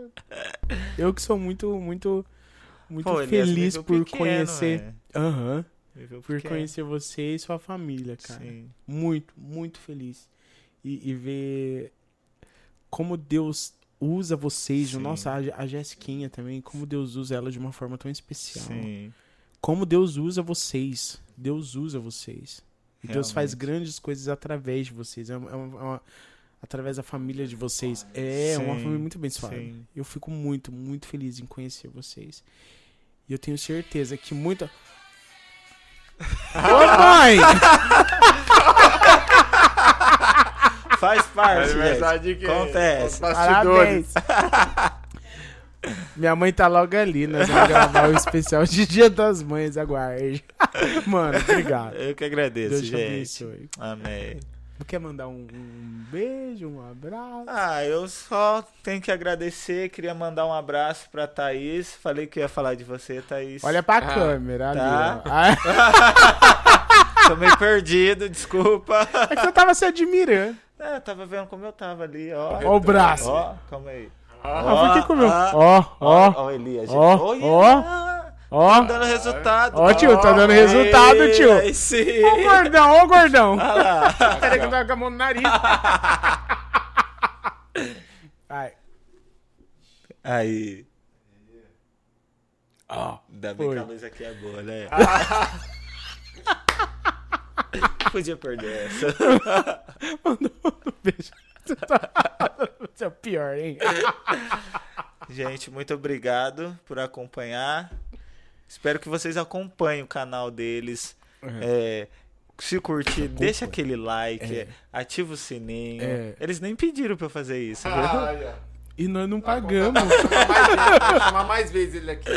Eu que sou muito, muito, muito Pô, feliz por pequeno, conhecer. Aham. Viveu por pequeno. conhecer você e sua família, cara. Sim. Muito, muito feliz. E, e ver como Deus usa vocês. Sim. Nossa, a, Jessiquinha também, como Deus usa ela de uma forma tão especial. Sim. Como Deus usa vocês. Deus usa vocês. E Deus faz grandes coisas através de vocês. É uma- é uma- é uma- através da família de vocês. É uma Sim, família muito abençoada. sim. Eu fico muito, muito feliz em conhecer vocês. E eu tenho certeza que muita. Ô, mãe! Faz parte, Aniversário gente. de quem? Acontece. Parabéns! Minha mãe tá logo ali, nós vamos gravar o especial de Dia das Mães, aguarde. Mano, obrigado. Eu que agradeço, Deus te gente. abençoe. Amém. Quer mandar um, um beijo, um abraço? Ah, eu só tenho que agradecer. Queria mandar um abraço pra Thaís. Falei que ia falar de você, Thaís. Olha pra Ah, câmera ali, tá. ó. Ah, Tô meio perdido, desculpa. É que você tava se admirando. É, tava vendo como eu tava ali, ó. Ó o braço. Ó, calma aí. Ah, por que comeu? Ó, ó, Ó, o Elias. ó, Ó, ó. ó. Tá dando resultado. Ó, tio, tá dando resultado, Aí, tio. Aí sim. Ó o gordão, ó o gordão. Olha lá. Peraí que eu tava com a mão no nariz. Vai. Aí. Ó. Ainda bem que a luz aqui é boa, né? Podia perder essa. Mandou um beijo. Você é o pior, hein? Gente, muito obrigado por acompanhar. Espero que vocês acompanhem o canal deles. É, se curtir, deixa aquele like, É. ativa o sininho. É. Eles nem pediram pra eu fazer isso, viu? Ah. E nós não pagamos. Chamar mais vezes, vou chamar mais vezes ele aqui.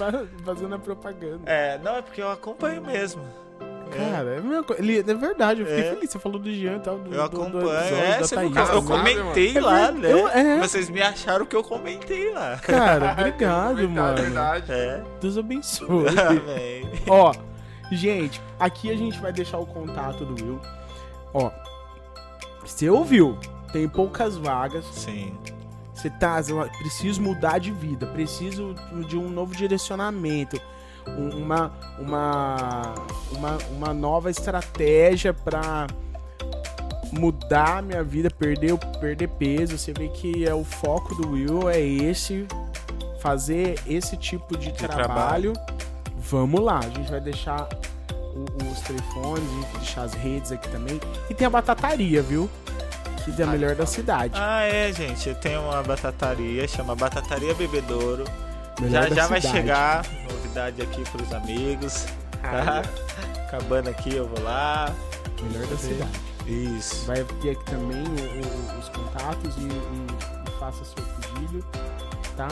Fazendo a propaganda. É, não, é porque eu acompanho mesmo. Cara, é, a mesma coisa. Ele- é verdade, eu fiquei É. feliz. Você falou do Jean e tal. Do, Eu do- do acompanho. episódio é, da você Thaís, viu que eu né? comentei É lá, né? eu- é. Vocês me acharam que eu comentei lá. Cara, obrigado, verdade, mano. verdade. É. Deus abençoe. Amém. Ó, gente, aqui a gente vai deixar o contato do Will. Ó, você ouviu? Tem poucas vagas. Sim. Você tá, preciso mudar de vida, preciso de um novo direcionamento, uma uma uma, uma nova estratégia pra mudar minha vida, perder perder peso. Você vê que é o foco do Will é esse fazer esse tipo de, trabalho. Vamos lá, a gente vai deixar os telefones, a gente vai deixar as redes aqui também. E tem a batataria, viu? Que é a melhor da cidade. Ah, é, gente. Eu tenho uma batataria, chama Batataria Bebedouro. Melhor já já vai cidade. chegar novidade aqui pros amigos. Tá? Acabando aqui, eu vou lá. Melhor da cidade. Isso. Vai ter aqui também o- o- os contatos e, e- e faça seu pedido, tá?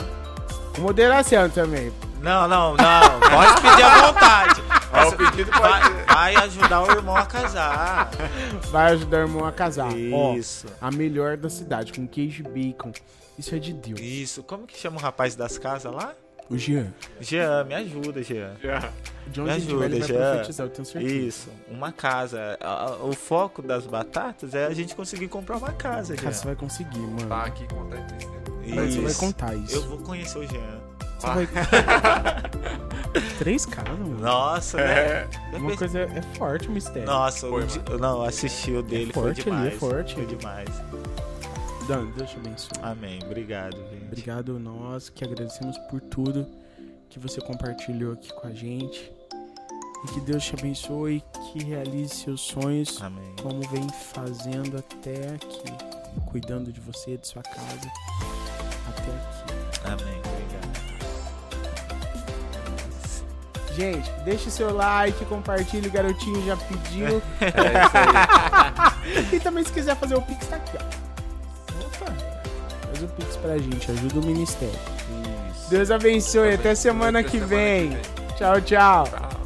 Com moderação também. Não, não, não. Pode pedir à vontade. Ó, o pedido pode Vai, vai ajudar o irmão a casar. Vai ajudar o irmão a casar. Ó, Isso. a melhor da cidade, com queijo e bacon. Isso é de Deus. Isso. Como que chama o rapaz das casas lá? O Jean, Jean, me ajuda, Jean. De onde Me a gente vai, ele vai ajuda, Jean. profetizar, eu tenho certeza. Isso, uma casa. O foco das batatas é a gente conseguir comprar uma casa, Cara, você Jean. vai conseguir, mano. Tá aqui contar isso. Mas Você vai contar isso. Eu vou conhecer o Jean. Você vai... Três caras, mano. Nossa, né? É. Já Uma coisa é forte o mistério. Nossa, Foi, o não, assisti o dele, foi forte ali, demais. é forte. Foi demais. Dan, Deus te abençoe. Amém. Obrigado. Obrigado nós que agradecemos por tudo que você compartilhou aqui com a gente. E que Deus te abençoe, que realize seus sonhos Amém. como vem fazendo até aqui, cuidando de você, de sua casa, até aqui. Amém. Obrigado. Gente, deixe seu like, compartilhe, o garotinho já pediu. É isso aí. e também se quiser fazer o Pix, tá aqui, ó. Faz o Pix pra gente, ajuda o ministério. Isso. Deus abençoe, até semana Até que semana vem. vem. Tchau, tchau. Tchau.